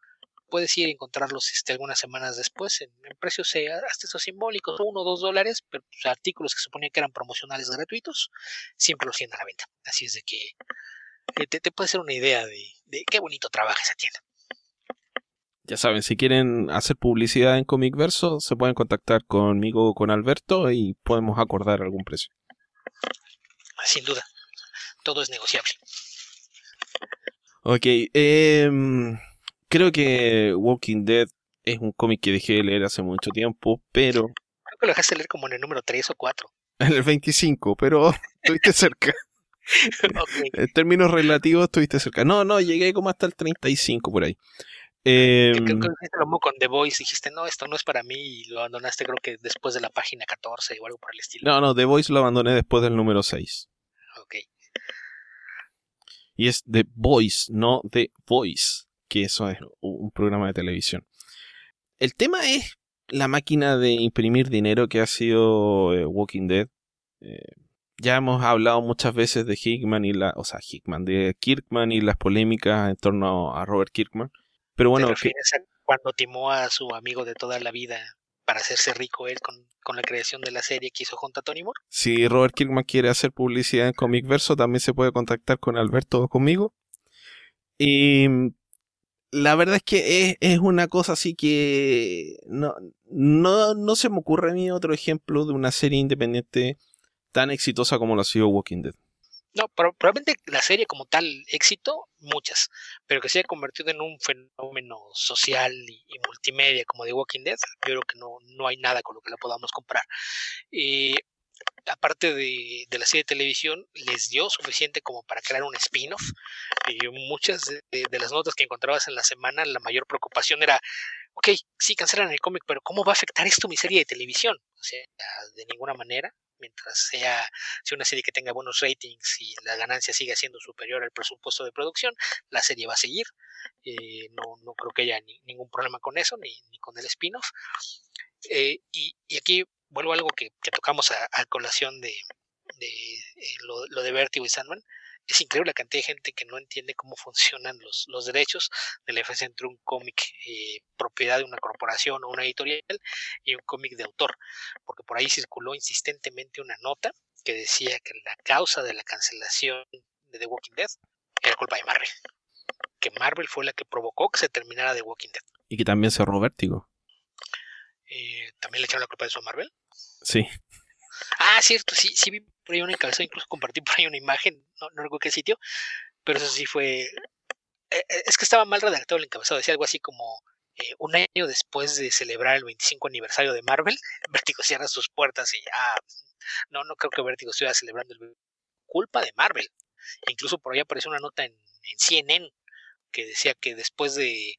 puedes ir a encontrarlos este, algunas semanas después en, en precios eh, hasta esos simbólicos, uno o dos dólares, pero pues, artículos que suponía que eran promocionales gratuitos, siempre los tienen a la venta. Así es de que eh, te, te puede hacer una idea de, de qué bonito trabaja esa tienda. Ya saben, si quieren hacer publicidad en Comic Verso, se pueden contactar conmigo o con Alberto y podemos acordar algún precio. Sin duda, todo es negociable. Ok, em, creo que Walking Dead es un cómic que dejé de leer hace mucho tiempo, pero Creo que lo dejaste leer como en el número 3 o 4. en el 25, pero estuviste cerca. En términos relativos estuviste cerca. No, no, llegué como hasta el 35 por ahí. que Em, creo que lo con The Voice, dijiste, no, esto no es para mí, y lo abandonaste creo que después de la página 14 o algo por el estilo. no, no, The Voice lo abandoné después del número 6. Ok, Y es The Voice, no The Voice, que eso es un programa de televisión. El tema es la máquina de imprimir dinero que ha sido eh, Walking Dead. Eh, ya hemos hablado muchas veces de Hickman y la, o sea, Hickman, de Kirkman y las polémicas en torno a Robert Kirkman. Pero bueno, ¿Te que- a cuando timó a su amigo de toda la vida para hacerse rico él con, con la creación de la serie que hizo junto a Tony Moore? si Robert Kirkman quiere hacer publicidad en Comic Verso, también se puede contactar con Alberto o conmigo. Y la verdad es que es, es una cosa así que no, no, no se me ocurre a mí otro ejemplo de una serie independiente tan exitosa como lo ha sido Walking Dead. No, pro- probablemente la serie como tal éxito, muchas, pero que se haya convertido en un fenómeno social y, y multimedia como The Walking Dead, yo creo que no, no hay nada con lo que la podamos comprar. Y aparte de, la serie de televisión, les dio suficiente como para crear un spin-off. Y muchas de, las notas que encontrabas en la semana, la mayor preocupación era ok, sí cancelan el cómic, pero ¿cómo va a afectar esto mi serie de televisión? O sea, de ninguna manera, mientras sea, sea una serie que tenga buenos ratings y la ganancia siga siendo superior al presupuesto de producción, la serie va a seguir. Eh, no, no, creo que haya ningún problema con eso, ni, con el spin-off. Eh, y, aquí vuelvo a algo que, que tocamos a, a, colación de, de eh, lo, lo, de Vertigo y Sandman es increíble la cantidad de gente que no entiende cómo funcionan los, los derechos de la diferencia entre un cómic eh, propiedad de una corporación o una editorial y un cómic de autor, porque por ahí circuló insistentemente una nota que decía que la causa de la cancelación de The Walking Dead era culpa de Marvel, que Marvel fue la que provocó que se terminara The Walking Dead. Y que también cerró Vértigo. Eh, ¿También le echaron la culpa de eso a Marvel? Sí. Ah, cierto, sí, sí vi por ahí una encabezada, incluso compartí por ahí una imagen, no, no recuerdo qué sitio, pero eso sí fue... Eh, es que estaba mal redactado el encabezado, decía algo así como eh, un año después de celebrar el 25 aniversario de Marvel, Vértigo cierra sus puertas y ah, no, no creo que Vértigo estuviera celebrando el culpa de Marvel. E incluso por ahí apareció una nota en, en CNN que decía que después de,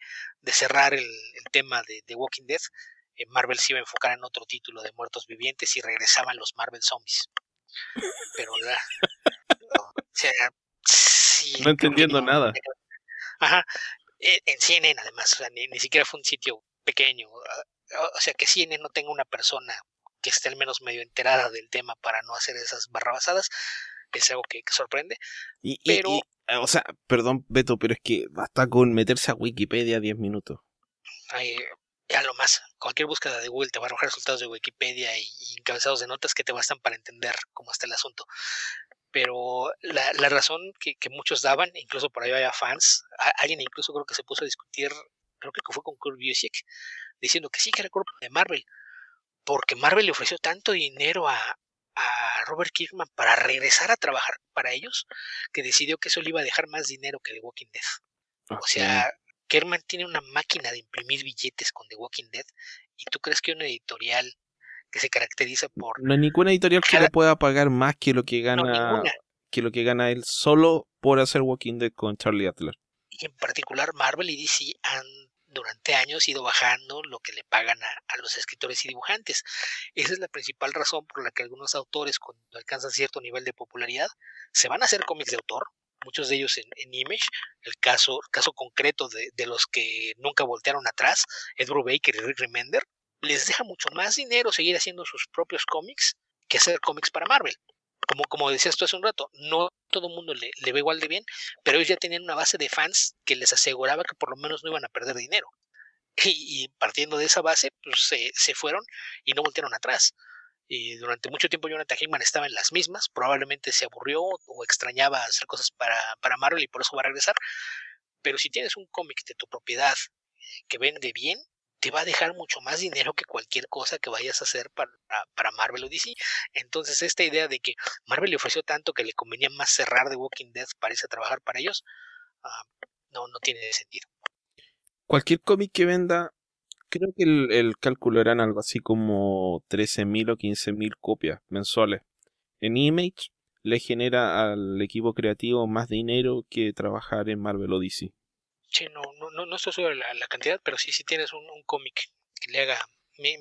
cerrar el, tema de, de Walking Dead, eh, Marvel se iba a enfocar en otro título de muertos vivientes y regresaban los Marvel Zombies. Pero la, o sea, sí, no entendiendo no, nada. Ajá, en CNN además, o sea, ni, ni, siquiera fue un sitio pequeño. O sea, que CNN no tenga una persona que esté al menos medio enterada del tema para no hacer esas barrabasadas, es algo que, que sorprende. Y, pero, y, y, o sea, perdón, Beto, pero es que basta con meterse a Wikipedia 10 minutos. Ay, a lo más, cualquier búsqueda de Google te va a arrojar resultados de Wikipedia y, encabezados de notas que te bastan para entender cómo está el asunto. Pero la, la razón que, muchos daban, incluso por ahí había fans, alguien incluso creo que se puso a discutir, creo que fue con Kurt Busiek, diciendo que sí que era culpa de Marvel, porque Marvel le ofreció tanto dinero a, a Robert Kirkman para regresar a trabajar para ellos, que decidió que eso le iba a dejar más dinero que The Walking Dead. O sea, Kerman tiene una máquina de imprimir billetes con The Walking Dead y tú crees que una editorial que se caracteriza por no hay ninguna editorial cada... que le pueda pagar más que lo que gana no, que lo que gana él solo por hacer Walking Dead con Charlie Adler y en particular Marvel y DC han durante años ido bajando lo que le pagan a, a, los escritores y dibujantes. Esa es la principal razón por la que algunos autores cuando alcanzan cierto nivel de popularidad se van a hacer cómics de autor, muchos de ellos en, Image, el caso, caso concreto de, de, los que nunca voltearon atrás, Ed Brubaker y Rick Remender, les deja mucho más dinero seguir haciendo sus propios cómics que hacer cómics para Marvel. Como, como decías tú hace un rato, no todo el mundo le, le ve igual de bien, pero ellos ya tenían una base de fans que les aseguraba que por lo menos no iban a perder dinero. Y, y partiendo de esa base, pues se, se fueron y no voltearon atrás y durante mucho tiempo Jonathan Hickman estaba en las mismas, probablemente se aburrió o extrañaba hacer cosas para, para Marvel y por eso va a regresar, pero si tienes un cómic de tu propiedad que vende bien, te va a dejar mucho más dinero que cualquier cosa que vayas a hacer para, para Marvel o DC. Entonces esta idea de que Marvel le ofreció tanto que le convenía más cerrar The Walking Dead para irse a trabajar para ellos, uh, no, no tiene sentido. Cualquier cómic que venda creo que el, el, cálculo eran algo así como 13.000 o 15.000 copias mensuales. En Image le genera al equipo creativo más dinero que trabajar en Marvel o DC. Sí, no, no, no estoy sobre la, la cantidad, pero sí, si tienes un, un cómic que le haga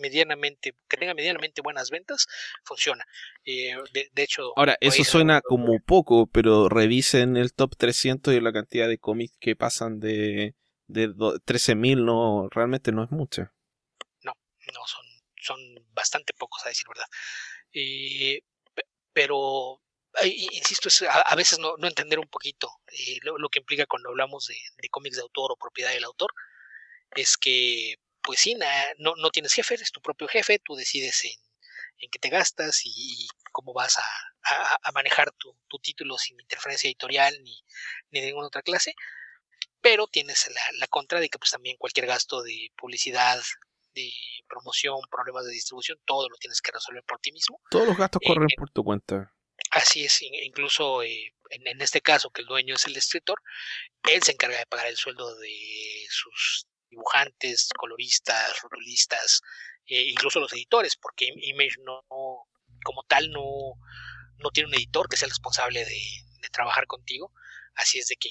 medianamente, que tenga medianamente buenas ventas, funciona. Eh, de, de, hecho... Ahora, eso suena como poco, pero revisen el top 300 y la cantidad de cómics que pasan de de 13.000 no, realmente no es mucho. No, no, son, son bastante pocos, a decir verdad. Pero, insisto, es a, veces no, no, entender un poquito eh, lo, lo, que implica cuando hablamos de, de, cómics de autor o propiedad del autor, es que, pues sí, no, no tienes jefe, eres tu propio jefe, tú decides en, en qué te gastas y, cómo vas a, a, manejar tu, tu, título sin interferencia editorial ni, ni ninguna otra clase pero tienes la, la, contra de que pues también cualquier gasto de publicidad, de promoción, problemas de distribución, todo lo tienes que resolver por ti mismo. Todos los gastos corren eh, por tu cuenta. Así es, incluso eh, en, en, este caso que el dueño es el escritor, él se encarga de pagar el sueldo de sus dibujantes, coloristas, rotulistas, eh, incluso los editores, porque Image no, como tal no, no tiene un editor que sea el responsable de, de trabajar contigo, así es de que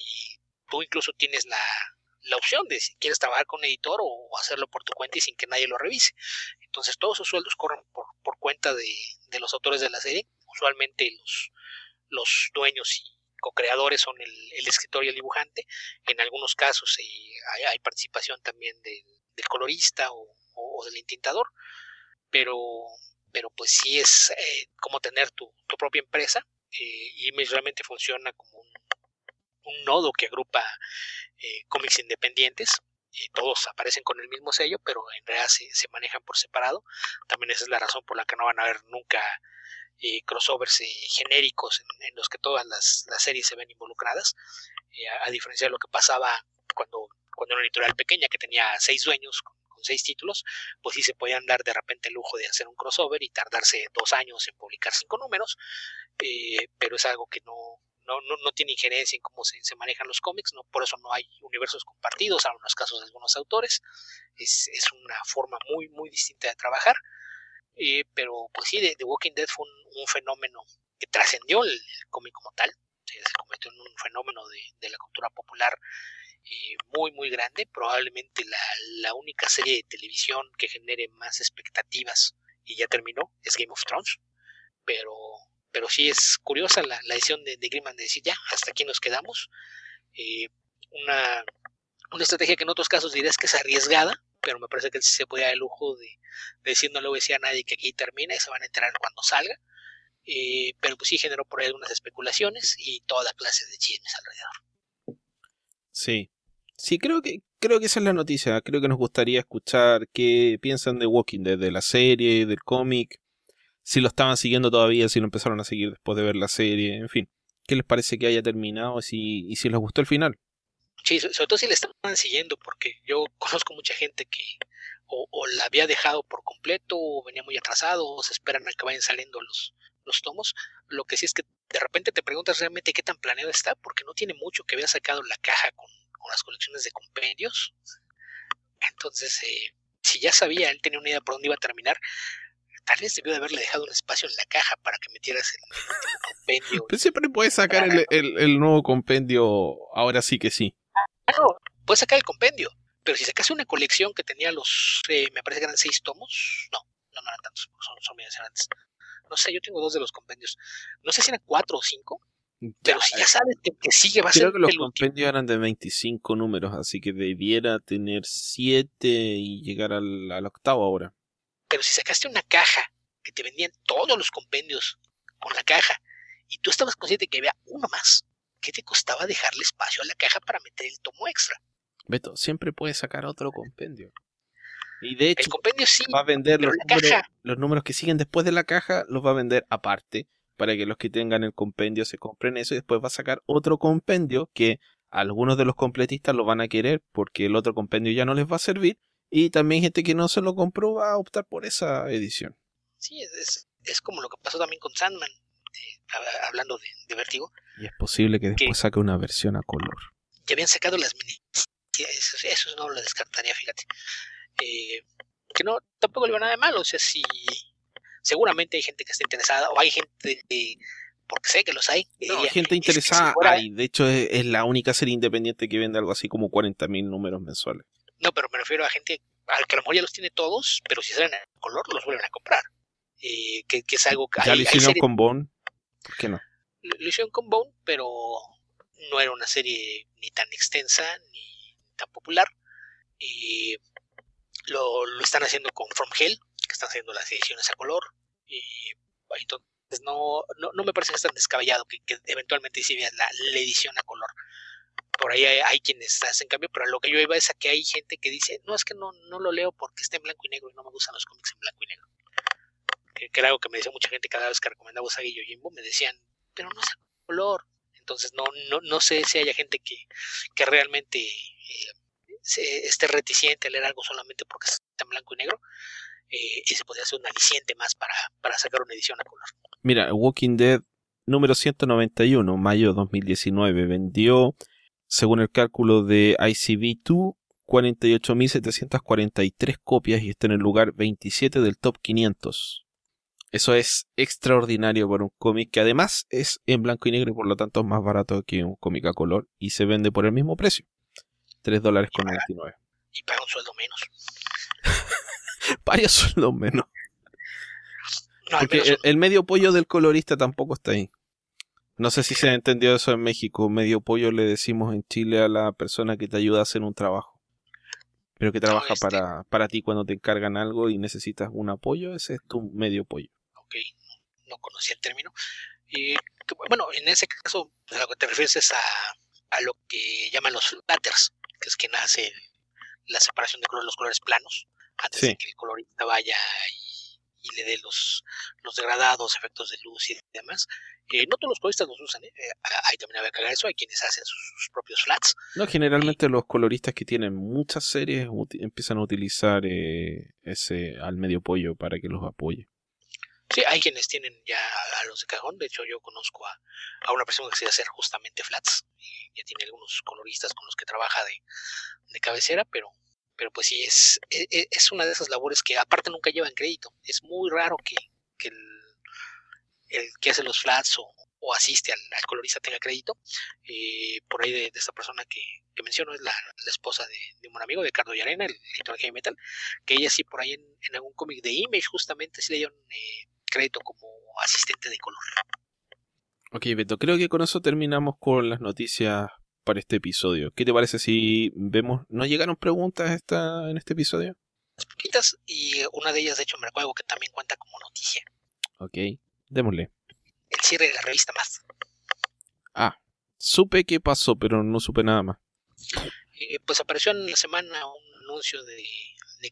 tú incluso tienes la, la opción de si quieres trabajar con un editor o hacerlo por tu cuenta y sin que nadie lo revise. Entonces todos sus sueldos corren por, por cuenta de, de, los autores de la serie. Usualmente los, los dueños y co-creadores son el, el, escritor y el dibujante. En algunos casos eh, hay, participación también de, del colorista o, o, del intintador, pero, pero pues sí es eh, como tener tu, tu propia empresa. Eh, y realmente funciona como un, un nodo que agrupa eh, cómics independientes. Todos aparecen con el mismo sello, pero en realidad se, manejan por separado. También esa es la razón por la que no van a haber nunca eh, crossovers eh, genéricos en, los que todas las, series se ven involucradas, a, diferencia de lo que pasaba cuando, cuando una editorial pequeña que tenía seis dueños con, con, seis títulos, pues sí se podían dar de repente el lujo de hacer un crossover y tardarse dos años en publicar cinco números, pero es algo que no, no, no, no, tiene injerencia en cómo se, manejan los cómics, no, por eso no hay universos compartidos, en casos de algunos autores, es, es una forma muy, muy distinta de trabajar, eh, pero pues sí, The, The, Walking Dead fue un, fenómeno que trascendió el, cómic como tal, se convirtió en un fenómeno de, de la cultura popular eh, muy, muy grande, probablemente la, la única serie de televisión que genere más expectativas y ya terminó, es Game of Thrones, pero pero sí es curiosa la, la decisión de, de de decir ya, hasta aquí nos quedamos. Eh, una, una, estrategia que en otros casos dirías que es arriesgada, pero me parece que se podía dar el lujo de, de, decir no le voy a decir a nadie que aquí termina y se van a enterar cuando salga. Eh, pero pues sí generó por ahí algunas especulaciones y toda clase de chismes alrededor. Sí, sí, creo que, creo que esa es la noticia. Creo que nos gustaría escuchar qué piensan de Walking Dead, de la serie, del cómic si lo estaban siguiendo todavía, si lo empezaron a seguir después de ver la serie, en fin. ¿Qué les parece que haya terminado si, y si les gustó el final? Sí, sobre todo si le estaban siguiendo, porque yo conozco mucha gente que o, la había dejado por completo, o venía muy atrasado, o se esperan a que vayan saliendo los, los tomos. Lo que sí es que de repente te preguntas realmente qué tan planeado está, porque no tiene mucho que había sacado la caja con, con las colecciones de compendios. Entonces, eh, si ya sabía, él tenía una idea por dónde iba a terminar, tal vez debió de haberle dejado un espacio en la caja para que metieras el, el último compendio. Pero siempre puedes sacar el, el, el, nuevo compendio, ahora sí que sí. Ah, no, puedes sacar el compendio, pero si sacas una colección que tenía los, eh, me parece que eran seis tomos, no, no, no eran tantos, son, son bien antes. No sé, yo tengo dos de los compendios. No sé si eran cuatro o cinco, pero si ya sabes que, que sigue va a Creo ser que los compendios eran de 25 números, así que debiera tener 7 y llegar al, al octavo ahora pero si sacaste una caja que te vendían todos los compendios con la caja y tú estabas consciente que había uno más, ¿qué te costaba dejarle espacio a la caja para meter el tomo extra? Beto, siempre puedes sacar otro compendio. Y de hecho, el compendio sí, va a vender los números, los números, que siguen después de la caja, los va a vender aparte, para que los que tengan el compendio se compren eso y después va a sacar otro compendio que algunos de los completistas lo van a querer porque el otro compendio ya no les va a servir y también gente que no se lo compró va a optar por esa edición. Sí, es, es como lo que pasó también con Sandman, eh, hablando de, de, Vértigo. Y es posible que después que saque una versión a color. Ya habían sacado las mini. Eso, eso no lo descartaría, fíjate. Eh, que no, tampoco le va nada de malo. O sea, si seguramente hay gente que está interesada, o hay gente, eh, porque sé que los hay. No, hay gente interesada, si hay. De hecho, es, es, la única serie independiente que vende algo así como 40.000 números mensuales. No, pero me refiero a gente al que a lo mejor ya los tiene todos, pero si salen a color los vuelven a comprar. Eh, que, que, es algo que... ¿Ya hay, lo hicieron con Bone? ¿Por qué no? Lo, lo, hicieron con Bone, pero no era una serie ni tan extensa ni tan popular. Y lo, lo están haciendo con From Hell, que están haciendo las ediciones a color. Y entonces no, no, no me parece que es tan descabellado que, que eventualmente sí veas la, la edición a color por ahí hay, quienes hacen cambio, pero lo que yo iba es a que hay gente que dice, no, es que no, no lo leo porque está en blanco y negro y no me gustan los cómics en blanco y negro. Que, que era algo que me decía mucha gente cada vez que recomendaba Usagi y me decían, pero no es a color. Entonces no, no, no sé si haya gente que, que realmente eh, se, esté reticente a leer algo solamente porque está en blanco y negro. Eh, y se podría hacer un aliciente más para, para sacar una edición a color. Mira, Walking Dead número 191, mayo 2019, vendió según el cálculo de ICB2, 48.743 copias y está en el lugar 27 del top 500. Eso es extraordinario para un cómic que además es en blanco y negro y por lo tanto es más barato que un cómic a color y se vende por el mismo precio. 3 dólares con 99. Y paga un sueldo menos. Varios sueldos menos. Porque el, medio pollo del colorista tampoco está ahí. No sé si se ha entendido eso en México. Medio pollo le decimos en Chile a la persona que te ayuda a hacer un trabajo. Pero que trabaja este para, para ti cuando te encargan algo y necesitas un apoyo, ese es tu medio pollo. Ok, no conocía el término. Y bueno, en ese caso, a lo que te refieres es a, a lo que llaman los flatters, que es quien hace la separación de colores, los colores planos, antes de que el colorista vaya y y le dé los, los degradados, efectos de luz y demás. Eh, no todos los coloristas los usan, ¿eh? eh hay también a cagar eso, hay quienes hacen sus, propios flats. No, generalmente los coloristas que tienen muchas series empiezan a utilizar eh, ese al medio pollo para que los apoye. Sí, hay quienes tienen ya a los de cajón. De hecho, yo conozco a, a una persona que se hacer justamente flats. Y ya tiene algunos coloristas con los que trabaja de, de cabecera, pero pero pues sí, es, e, e, es, una de esas labores que aparte nunca llevan crédito. Es muy raro que, que el, que hace los flats o, asiste al, colorista tenga crédito. Eh, por ahí de, de, esta persona que, que menciono es la, la esposa de, de, un amigo, de Cardo Yarena, el editor de Heavy Metal, que ella sí por ahí en, en algún cómic de Image justamente sí le dieron eh, crédito como asistente de color. Ok, Beto, creo que con eso terminamos con las noticias para este episodio. ¿Qué te parece si vemos? ¿No llegaron preguntas esta, en este episodio? Poquitas y una de ellas, de hecho, me recuerdo que también cuenta como noticia. Ok, démosle. El cierre de la revista más. Ah, supe qué pasó, pero no supe nada más. Eh, pues apareció en la semana un anuncio de,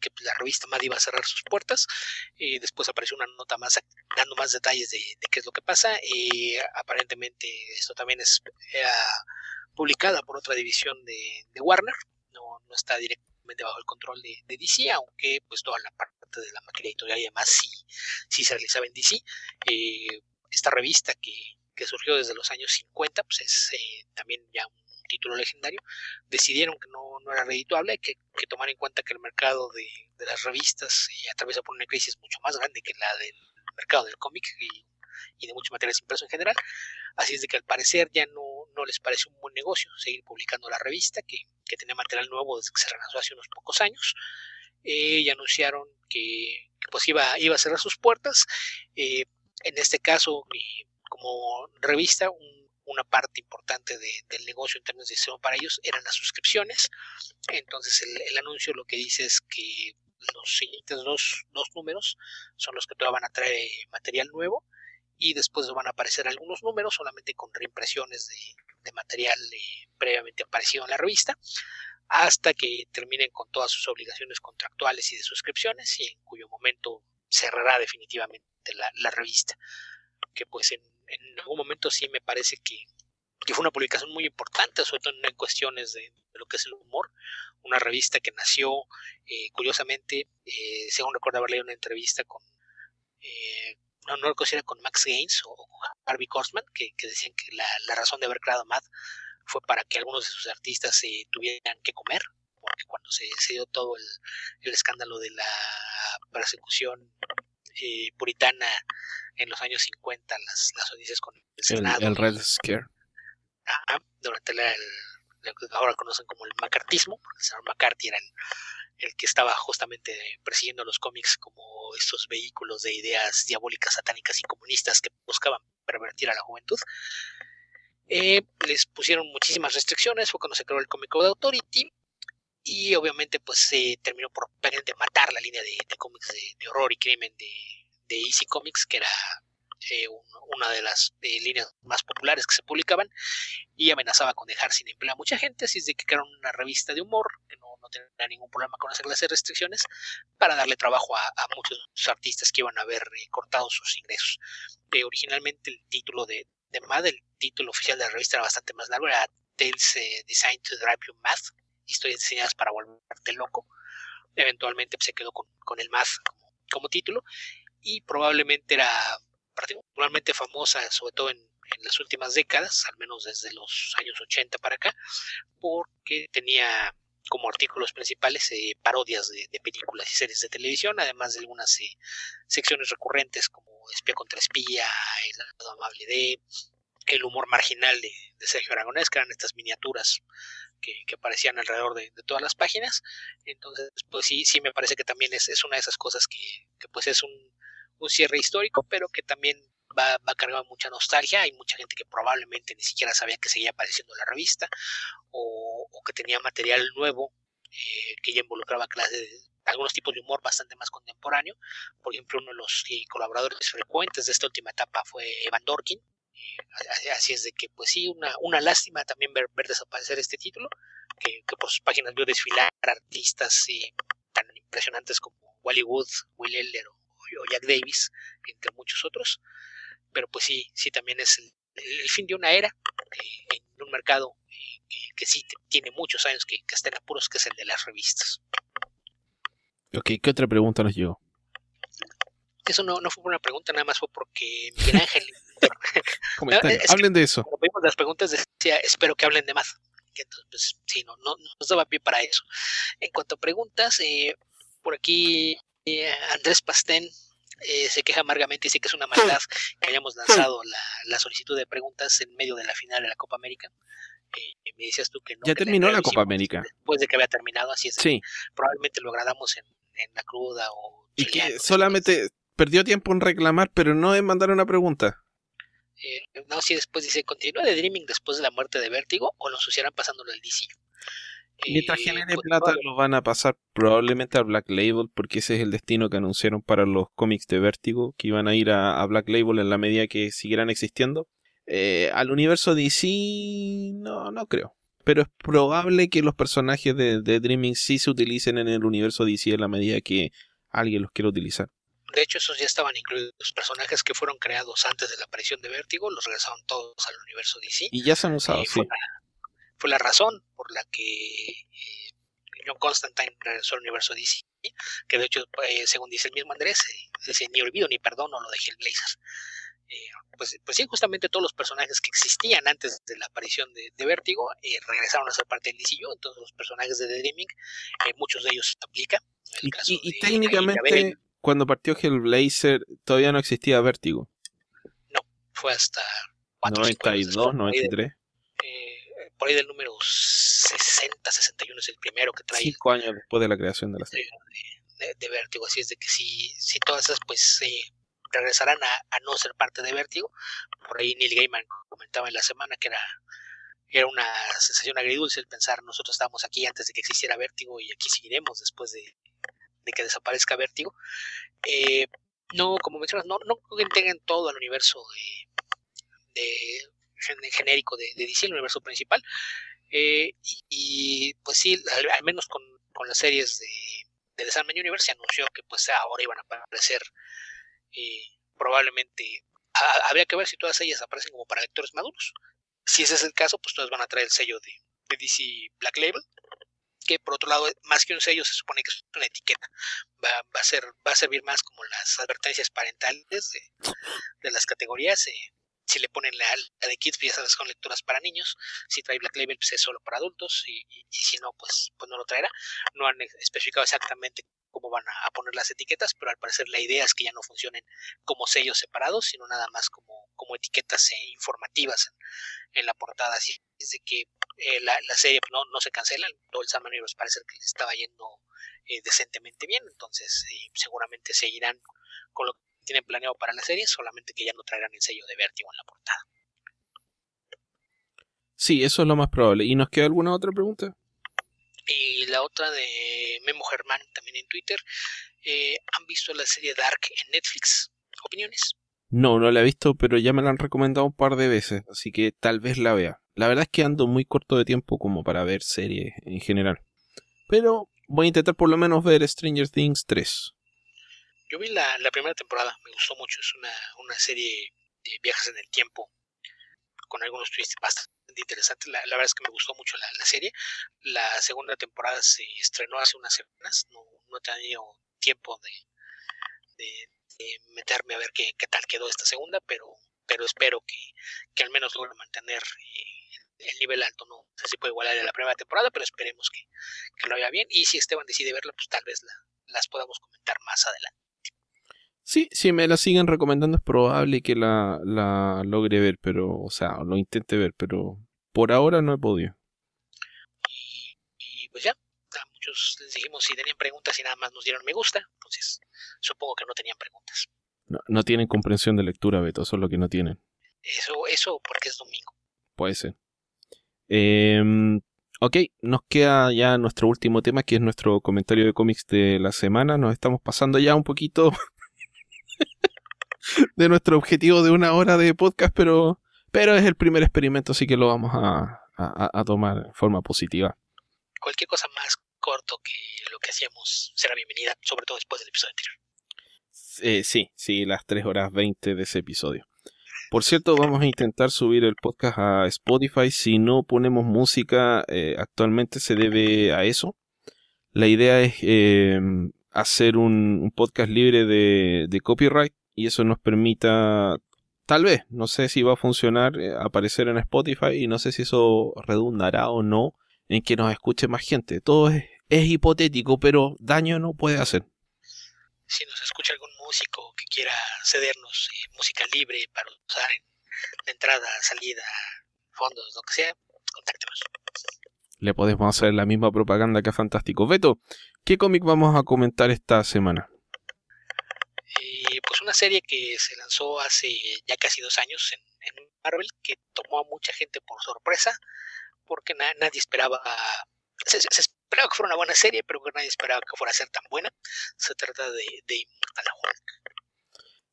que la revista MAD iba a cerrar sus puertas. y después apareció una nota más dando más detalles de, qué es lo que pasa. Y aparentemente esto también es publicada por otra división de, Warner, no, no, está bajo el control de, DC, aunque pues toda la parte de la maquinaria editorial y demás sí, sí se realizaba en DC. Eh, esta revista que, que, surgió desde los años 50, pues es eh, también ya un título legendario, decidieron que no, no era redituable, que, que tomar en cuenta que el mercado de, de las revistas eh, atraviesa por una crisis mucho más grande que la del mercado del cómic y, y de muchos materiales impresos en general. Así es de que al parecer ya no, no les parece un buen negocio seguir publicando la revista, que, que tenía material nuevo desde que se relanzó hace unos pocos años. Eh, y anunciaron que, pues iba, iba a cerrar sus puertas. Eh, en este caso, como revista, una parte importante del negocio en términos de diseño para ellos eran las suscripciones. Entonces el, anuncio lo que dice es que los siguientes dos, dos números son los que todavía van a traer material nuevo y después van a aparecer algunos números solamente con reimpresiones de, material eh, previamente aparecido en la revista hasta que terminen con todas sus obligaciones contractuales y de suscripciones y en cuyo momento cerrará definitivamente la, revista. Que pues en, algún momento sí me parece que, fue una publicación muy importante sobre todo en cuestiones de, lo que es el humor. Una revista que nació eh, curiosamente eh, según recuerdo haber leído una entrevista con no, no recuerdo si era con Max Gaines o Harvey Kostman, que, decían que la, razón de haber creado Mad fue para que algunos de sus artistas se tuvieran que comer, porque cuando se, dio todo el, escándalo de la persecución eh, puritana en los años 50, las, las audiencias con el Senado. El, Red Scare. durante la, lo que ahora conocen como el macartismo, porque el señor McCarthy era el, el que estaba justamente persiguiendo los cómics como estos vehículos de ideas diabólicas, satánicas y comunistas que buscaban pervertir a la juventud. Eh, les pusieron muchísimas restricciones, fue cuando se creó el Comic Code Authority y obviamente pues se terminó por matar la línea de, cómics de, horror y crimen de, de Easy Comics, que era eh, una de las eh, líneas más populares que se publicaban y amenazaba con dejar sin empleo a mucha gente, así es de que crearon una revista de humor que no, no tenía ningún problema con hacer las restricciones para darle trabajo a, muchos artistas que iban a haber eh, cortado sus ingresos. originalmente el título de, de MAD, el título oficial de la revista era bastante más largo, era Tales Designed to Drive You Mad, historias diseñadas para volverte loco. Eventualmente pues, se quedó con, con el Mad como, como título y probablemente era particularmente famosa, sobre todo en, las últimas décadas, al menos desde los años 80 para acá, porque tenía como artículos principales eh, parodias de, películas y series de televisión, además de algunas eh, secciones recurrentes como Espía contra Espía, El amable de, El humor marginal de, Sergio Aragonés, que eran estas miniaturas que, aparecían alrededor de, todas las páginas. Entonces, pues sí, sí me parece que también es, es una de esas cosas que, que pues es un, un, cierre histórico, pero que también va, va cargado de mucha nostalgia. Hay mucha gente que probablemente ni siquiera sabía que seguía apareciendo en la revista o, que tenía material nuevo eh, que ya involucraba clases de algunos tipos de humor bastante más contemporáneo. Por ejemplo, uno de los eh, colaboradores frecuentes de esta última etapa fue Evan Dorkin, así es de que, pues sí, una, una lástima también ver, desaparecer este título, que, por sus páginas vio desfilar artistas eh, tan impresionantes como Wally Wood, Will Eller o, Jack Davis, entre muchos otros. Pero pues sí, sí también es el, fin de una era eh, en un mercado eh, que, sí tiene muchos años que, que está en apuros, que es el de las revistas. Ok, ¿qué otra pregunta nos llegó? Eso no, no fue una pregunta, nada más fue porque Miguel Ángel hablen de eso. Cuando vimos las preguntas decía, espero que hablen de más. Entonces, pues sí, no, no nos daba pie para eso. En cuanto a preguntas, eh, por aquí eh, Andrés Pastén eh, se queja amargamente y dice que es una maldad que hayamos lanzado la, la solicitud de preguntas en medio de la final de la Copa América. Eh, me decías tú que no. Ya terminó la Copa América. Después de que había terminado, así es. Sí. Probablemente lo agradamos en, en la cruda o. Y que solamente perdió tiempo en reclamar, pero no en mandar una pregunta. Eh, no, si después dice, continúa de Dreaming después de la muerte de Vértigo o lo ensuciarán pasándolo al DC. Mientras eh, genere plata lo van a pasar probablemente a Black Label porque ese es el destino que anunciaron para los cómics de Vértigo que iban a ir a, Black Label en la medida que siguieran existiendo. Eh, al universo DC no, no creo. Pero es probable que los personajes de, de Dreaming sí se utilicen en el universo DC en la medida que alguien los quiera utilizar. De hecho, esos ya estaban incluidos. Los personajes que fueron creados antes de la aparición de Vértigo los regresaron todos al universo DC. Y ya se han usado, sí. Fue la, razón por la que eh, John Constantine regresó al universo DC. Que de hecho, eh, según dice el mismo Andrés, eh, dice, ni olvido ni perdono lo de Hellblazer. Eh, pues, pues sí, justamente todos los personajes que existían antes de la aparición de, Vértigo regresaron a ser parte del DCU, entonces los personajes de The Dreaming, muchos de ellos se aplican. y, técnicamente, cuando partió Hellblazer todavía no existía Vértigo. No, fue hasta 92, 93. Eh, por ahí del número 60, 61 es el primero que trae. Cinco años después de la creación de la serie. De, Vértigo, así es de que si, si todas esas pues regresarán a, no ser parte de Vértigo. Por ahí Neil Gaiman comentaba en la semana que era, era una sensación agridulce el pensar nosotros estábamos aquí antes de que existiera Vértigo y aquí seguiremos después de, que desaparezca Vértigo. Eh, no, como mencionas, no, no tengan todo el universo de, genérico de, DC, el universo principal. Eh, y, pues sí, al, menos con, las series de, de The Sandman Universe se anunció que pues ahora iban a aparecer eh, probablemente habría que ver si todas ellas aparecen como para lectores maduros. Si ese es el caso, pues todas van a traer el sello de, de DC Black Label que por otro lado, más que un sello, se supone que es una etiqueta. Va, va a, ser, va a servir más como las advertencias parentales de, las categorías. Eh, si le ponen la, de kids, pues ya sabes, con lecturas para niños. Si trae Black Label, pues es solo para adultos. Y, si no, pues, pues no lo traerá. No han especificado exactamente cómo van a, poner las etiquetas, pero al parecer la idea es que ya no funcionen como sellos separados, sino nada más como, como etiquetas eh, informativas en, la portada. Así es que eh, la, serie no, no se cancela, todo el Sandman Universe parece que le estaba yendo eh, decentemente bien, entonces eh, seguramente seguirán con lo que tienen planeado para la serie, solamente que ya no traerán el sello de Vértigo en la portada. Sí, eso es lo más probable. ¿Y nos queda alguna otra pregunta? Y la otra de Memo Germán, también en Twitter. ¿Han visto la serie Dark en Netflix? ¿Opiniones? No, no la he visto, pero ya me la han recomendado un par de veces, así que tal vez la vea. La verdad es que ando muy corto de tiempo como para ver series en general. Pero voy a intentar por lo menos ver Stranger Things 3. Yo vi la, primera temporada, me gustó mucho. Es una, serie de viajes en el tiempo con algunos twists bastante interesantes. La, verdad es que me gustó mucho la, serie. La segunda temporada se estrenó hace unas semanas. No, he tenido tiempo de, meterme a ver qué, tal quedó esta segunda, pero, pero espero que, al menos logre mantener eh, el nivel alto. No sé si puede igualar en la primera temporada, pero esperemos que, lo vaya bien. Y si Esteban decide verla, pues tal vez las podamos comentar más adelante. Sí, si me la siguen recomendando es probable que la, logre ver, pero, o sea, lo intente ver, pero por ahora no he podido. pues ya, a muchos les dijimos si tenían preguntas y nada más nos dieron me gusta, entonces supongo que no tenían preguntas. No, no tienen comprensión de lectura, Beto, eso es lo que no tienen. Eso, eso porque es domingo. Puede ser. Eh, ok, nos queda ya nuestro último tema, que es nuestro comentario de cómics de la semana. Nos estamos pasando ya un poquito de nuestro objetivo de una hora de podcast, pero, pero es el primer experimento, así que lo vamos a, a, a tomar en forma positiva. Cualquier cosa más corto que lo que hacíamos será bienvenida, sobre todo después del episodio anterior. Eh, sí, sí, las 3 horas 20 de ese episodio. Por cierto, vamos a intentar subir el podcast a Spotify. Si no ponemos música, eh, actualmente se debe a eso. La idea es eh, hacer un, un, podcast libre de, de, copyright y eso nos permita, tal vez, no sé si va a funcionar, eh, aparecer en Spotify y no sé si eso redundará o no en que nos escuche más gente. Todo es, es hipotético, pero daño no puede hacer si nos escucha algún músico que quiera cedernos eh, música libre para usar en la entrada, salida, fondos, lo que sea, contáctenos. Le podemos hacer la misma propaganda que a Fantástico. Beto, ¿qué cómic vamos a comentar esta semana? Eh, pues una serie que se lanzó hace ya casi dos años en, en Marvel, que tomó a mucha gente por sorpresa, porque na nadie esperaba se, se, esperaba que fuera una buena serie, pero que nadie esperaba que fuera a ser tan buena. Se trata de, de Immortal Hulk.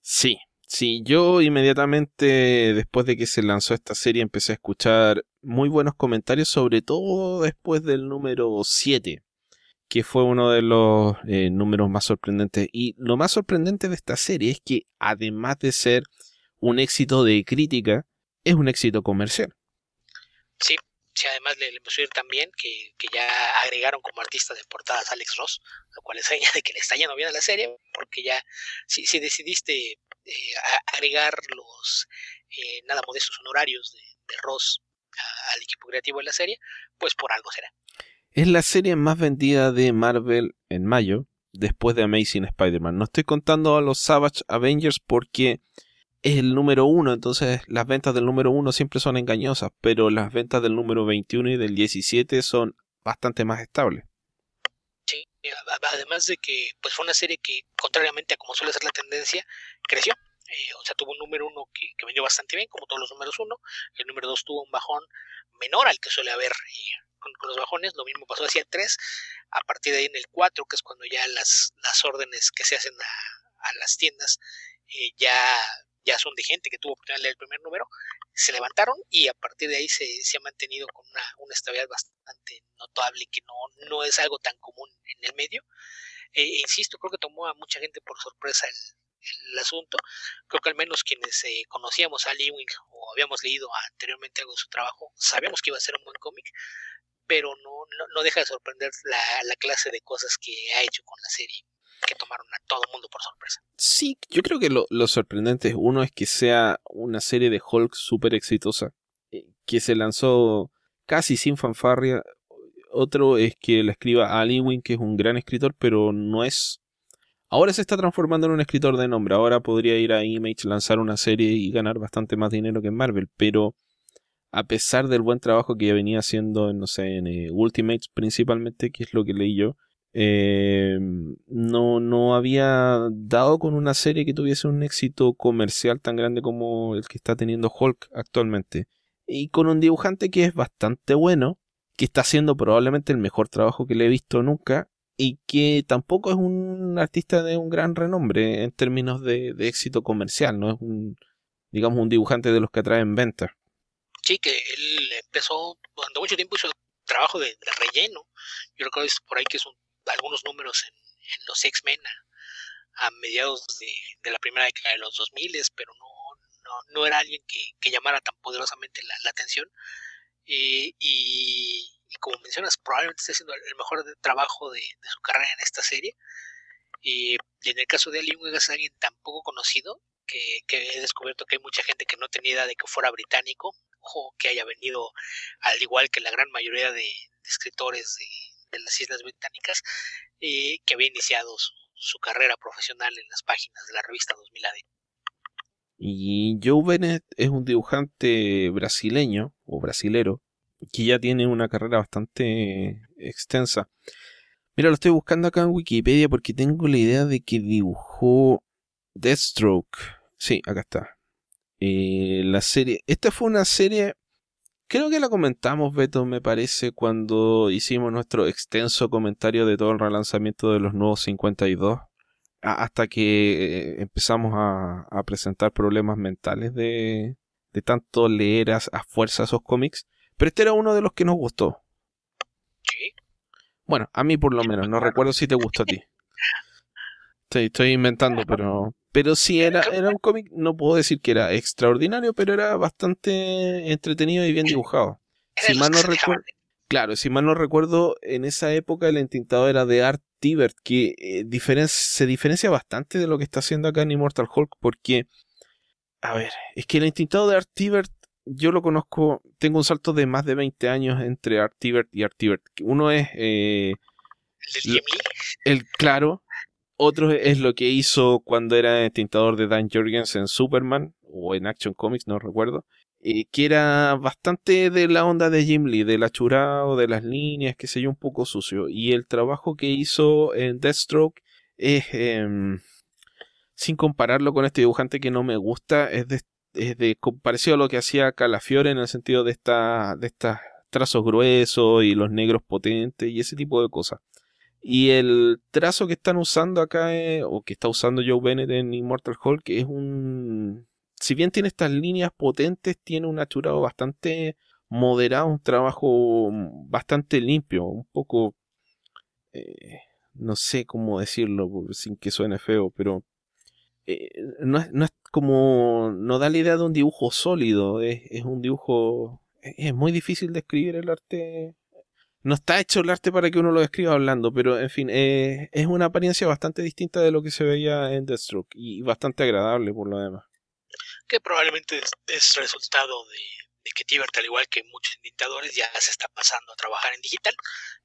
Sí, sí, yo inmediatamente después de que se lanzó esta serie empecé a escuchar muy buenos comentarios, sobre todo después del número 7, que fue uno de los eh, números más sorprendentes. Y lo más sorprendente de esta serie es que además de ser un éxito de crítica, es un éxito comercial. Sí, si además le, le ir también que, que, ya agregaron como artista de portadas a Alex Ross, lo cual es señal de que le está yendo bien a la serie, porque ya si, si decidiste eh, agregar los eh, nada modestos honorarios de, de Ross a, al equipo creativo de la serie, pues por algo será. Es la serie más vendida de Marvel en mayo, después de Amazing Spider-Man. No estoy contando a los Savage Avengers porque es el número uno, entonces las ventas del número uno siempre son engañosas, pero las ventas del número 21 y del 17 son bastante más estables. Sí, además de que pues fue una serie que, contrariamente a como suele ser la tendencia, creció. Eh, o sea, tuvo un número uno que, que, vendió bastante bien, como todos los números uno. El número dos tuvo un bajón menor al que suele haber eh, con, los bajones. Lo mismo pasó hacia el 3. A partir de ahí en el 4, que es cuando ya las, las órdenes que se hacen a, a las tiendas eh, ya ya son de gente que tuvo oportunidad de leer el primer número, se levantaron y a partir de ahí se, se ha mantenido con una, una, estabilidad bastante notable que no, no es algo tan común en el medio. E, e insisto, creo que tomó a mucha gente por sorpresa el, el asunto. Creo que al menos quienes eh, conocíamos a Lee Wing o habíamos leído anteriormente algo de su trabajo, sabíamos que iba a ser un buen cómic, pero no, no, no, deja de sorprender la, la clase de cosas que ha hecho con la serie que tomaron a todo el mundo por sorpresa. Sí, yo creo que lo, lo, sorprendente es uno es que sea una serie de Hulk súper exitosa, eh, que se lanzó casi sin fanfarria. Otro es que la escriba Ali Wing, que es un gran escritor, pero no es... Ahora se está transformando en un escritor de nombre. Ahora podría ir a Image, lanzar una serie y ganar bastante más dinero que en Marvel, pero a pesar del buen trabajo que venía haciendo, no sé, en eh, Ultimates principalmente, que es lo que leí yo, eh, no, no había dado con una serie que tuviese un éxito comercial tan grande como el que está teniendo Hulk actualmente. Y con un dibujante que es bastante bueno, que está haciendo probablemente el mejor trabajo que le he visto nunca, y que tampoco es un artista de un gran renombre en términos de, de éxito comercial, no es un, digamos, un dibujante de los que atraen ventas. Sí, que él empezó, durante mucho tiempo hizo trabajo de, de relleno. Yo recuerdo por ahí que es un algunos números en, los X-Men a, mediados de, de, la primera década de los 2000, pero no, no, no era alguien que, que, llamara tan poderosamente la, atención. Eh, y, y, como mencionas, probablemente esté haciendo el mejor trabajo de, de su carrera en esta serie. Y en el caso de Ali es alguien tan poco conocido que, que, he descubierto que hay mucha gente que no tenía idea de que fuera británico que haya venido, al igual que la gran mayoría de, escritores de, de las Islas Británicas, eh, que había iniciado su, su, carrera profesional en las páginas de la revista 2000 AD. Y Joe Bennett es un dibujante brasileño o brasilero que ya tiene una carrera bastante extensa. Mira, lo estoy buscando acá en Wikipedia porque tengo la idea de que dibujó Deathstroke. Sí, acá está. Eh, la serie. Esta fue una serie. Creo que la comentamos, Beto, me parece, cuando hicimos nuestro extenso comentario de todo el relanzamiento de los nuevos 52. Hasta que eh, empezamos a, presentar problemas mentales de, de tanto leer a, a fuerza esos cómics. Pero este era uno de los que nos gustó. Sí. Bueno, a mí por lo menos. No recuerdo si te gustó a ti. Estoy, estoy inventando, pero pero sí, era, era un cómic, no puedo decir que era extraordinario, pero era bastante entretenido y bien dibujado. Si mal no recuerdo, claro, si mal no recuerdo, en esa época el entintado era de Art Tibert, que eh, se diferencia bastante de lo que está haciendo acá en Immortal Hulk, porque, a ver, es que el entintado de Art Tibert, yo lo conozco, tengo un salto de más de 20 años entre Art Tibert y Art Tibert. Uno es... Eh, ¿El, el claro, otro es lo que hizo cuando era tintador de Dan Jorgens en Superman o en Action Comics, no recuerdo. Eh, que era bastante de la onda de Jim Lee, del achurado, de las líneas, que sé yo, un poco sucio. Y el trabajo que hizo en Deathstroke es, em, sin compararlo con este dibujante que no me gusta, es de, es de parecido a lo que hacía Calafiore en el sentido de esta, de estos trazos gruesos y los negros potentes y ese tipo de cosas. Y el trazo que están usando acá, o que está usando Joe Bennett en Immortal Hulk, es un... Si bien tiene estas líneas potentes, tiene un achurado bastante moderado, un trabajo bastante limpio, un poco... Eh, no sé cómo decirlo sin que suene feo, pero... Eh, no, es, no, es, como... No da la idea de un dibujo sólido, es, es un dibujo... Es muy difícil de escribir el arte no está hecho el arte para que uno lo escriba hablando, pero en fin, eh, es una apariencia bastante distinta de lo que se veía en Deathstroke y bastante agradable por lo demás. Que probablemente es, resultado de, que Tibert, al igual que muchos intentadores, ya se está pasando a trabajar en digital.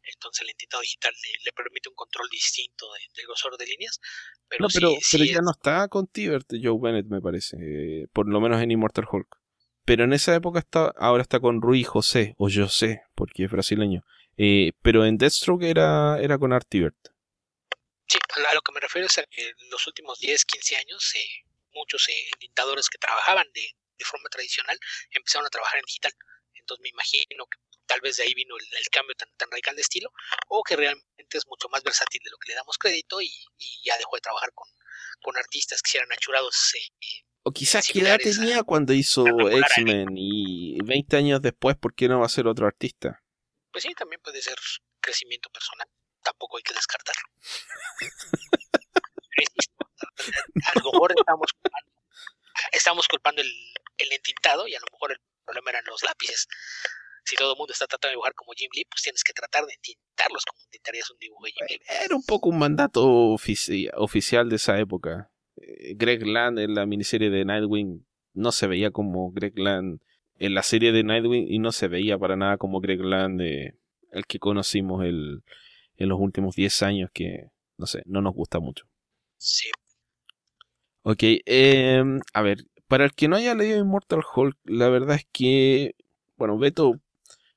Entonces el intentado digital le, permite un control distinto del grosor de líneas. Pero no, pero, pero ya no está con Tibert, Joe Bennett, me parece, eh, por lo menos en Immortal Hulk. Pero en esa época está, ahora está con Rui José, o José, porque es brasileño. Eh, pero en Deathstroke era, era con Artibert. Sí, a lo que me refiero es a que en los últimos 10, 15 años eh, muchos eh, que trabajaban de, de, forma tradicional empezaron a trabajar en digital. Entonces me imagino que tal vez de ahí vino el, cambio tan, tan, radical de estilo o que realmente es mucho más versátil de lo que le damos crédito y, ya dejó de trabajar con, con artistas que eran achurados. Eh, o quizás que edad tenía cuando hizo X-Men y 20 años después, ¿por qué no va a ser otro artista? Pues sí, también puede ser crecimiento personal. Tampoco hay que descartarlo. a lo mejor estamos culpando, estamos culpando el, el entintado y a lo mejor el problema eran los lápices. Si todo el mundo está tratando de dibujar como Jim Lee, pues tienes que tratar de entintarlos como entintarías un dibujo de Jim Lee. Era un poco un mandato oficial de esa época. Eh, Greg Land en la miniserie de Nightwing no se veía como Greg Land en la serie de Nightwing y no se veía para nada como Greg Land, el que conocimos el, en los últimos 10 años, que no sé, no nos gusta mucho. Sí. Ok, em, a ver, para el que no haya leído Immortal Hulk, la verdad es que, bueno, Beto,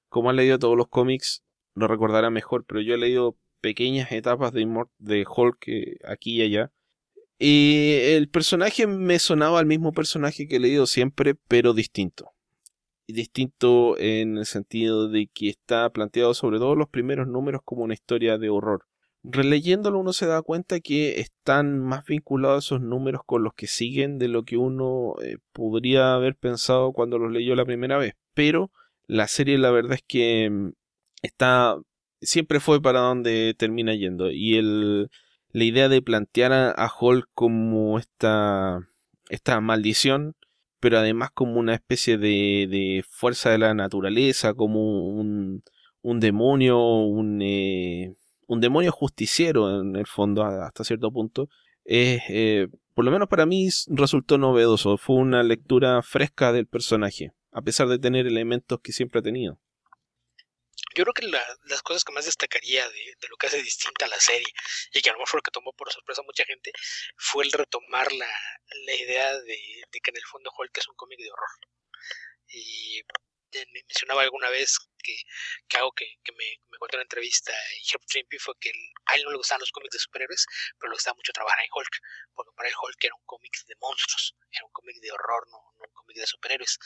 como ha leído todos los cómics, lo recordará mejor, pero yo he leído pequeñas etapas de, de Hulk eh, aquí y allá. Y el personaje me sonaba al mismo personaje que he leído siempre, pero distinto distinto en el sentido de que está planteado sobre todo los primeros números como una historia de horror. Releyéndolo uno se da cuenta que están más vinculados esos números con los que siguen de lo que uno eh, podría haber pensado cuando los leyó la primera vez. Pero la serie la verdad es que mm, está siempre fue para donde termina yendo y el la idea de plantear a, a Hulk como esta esta maldición pero además como una especie de, fuerza de la naturaleza, como un, un demonio, un, eh, un demonio justiciero en el fondo hasta cierto punto, eh, por lo menos para mí resultó novedoso, fue una lectura fresca del personaje, a pesar de tener elementos que siempre ha tenido yo creo que las cosas que más destacaría de, lo que hace distinta la serie y que a lo mejor fue lo que tomó por sorpresa a mucha gente fue el retomar la, idea de, que en el fondo Hulk es un cómic de horror. Y mencionaba alguna vez que, que hago que, que me, me contó en una entrevista Herb Trimpe fue que a él no le gustaban los cómics de superhéroes, pero le gustaba mucho trabajar en Hulk, porque para él Hulk era un cómic de monstruos, era un cómic de horror, no un cómic de superhéroes.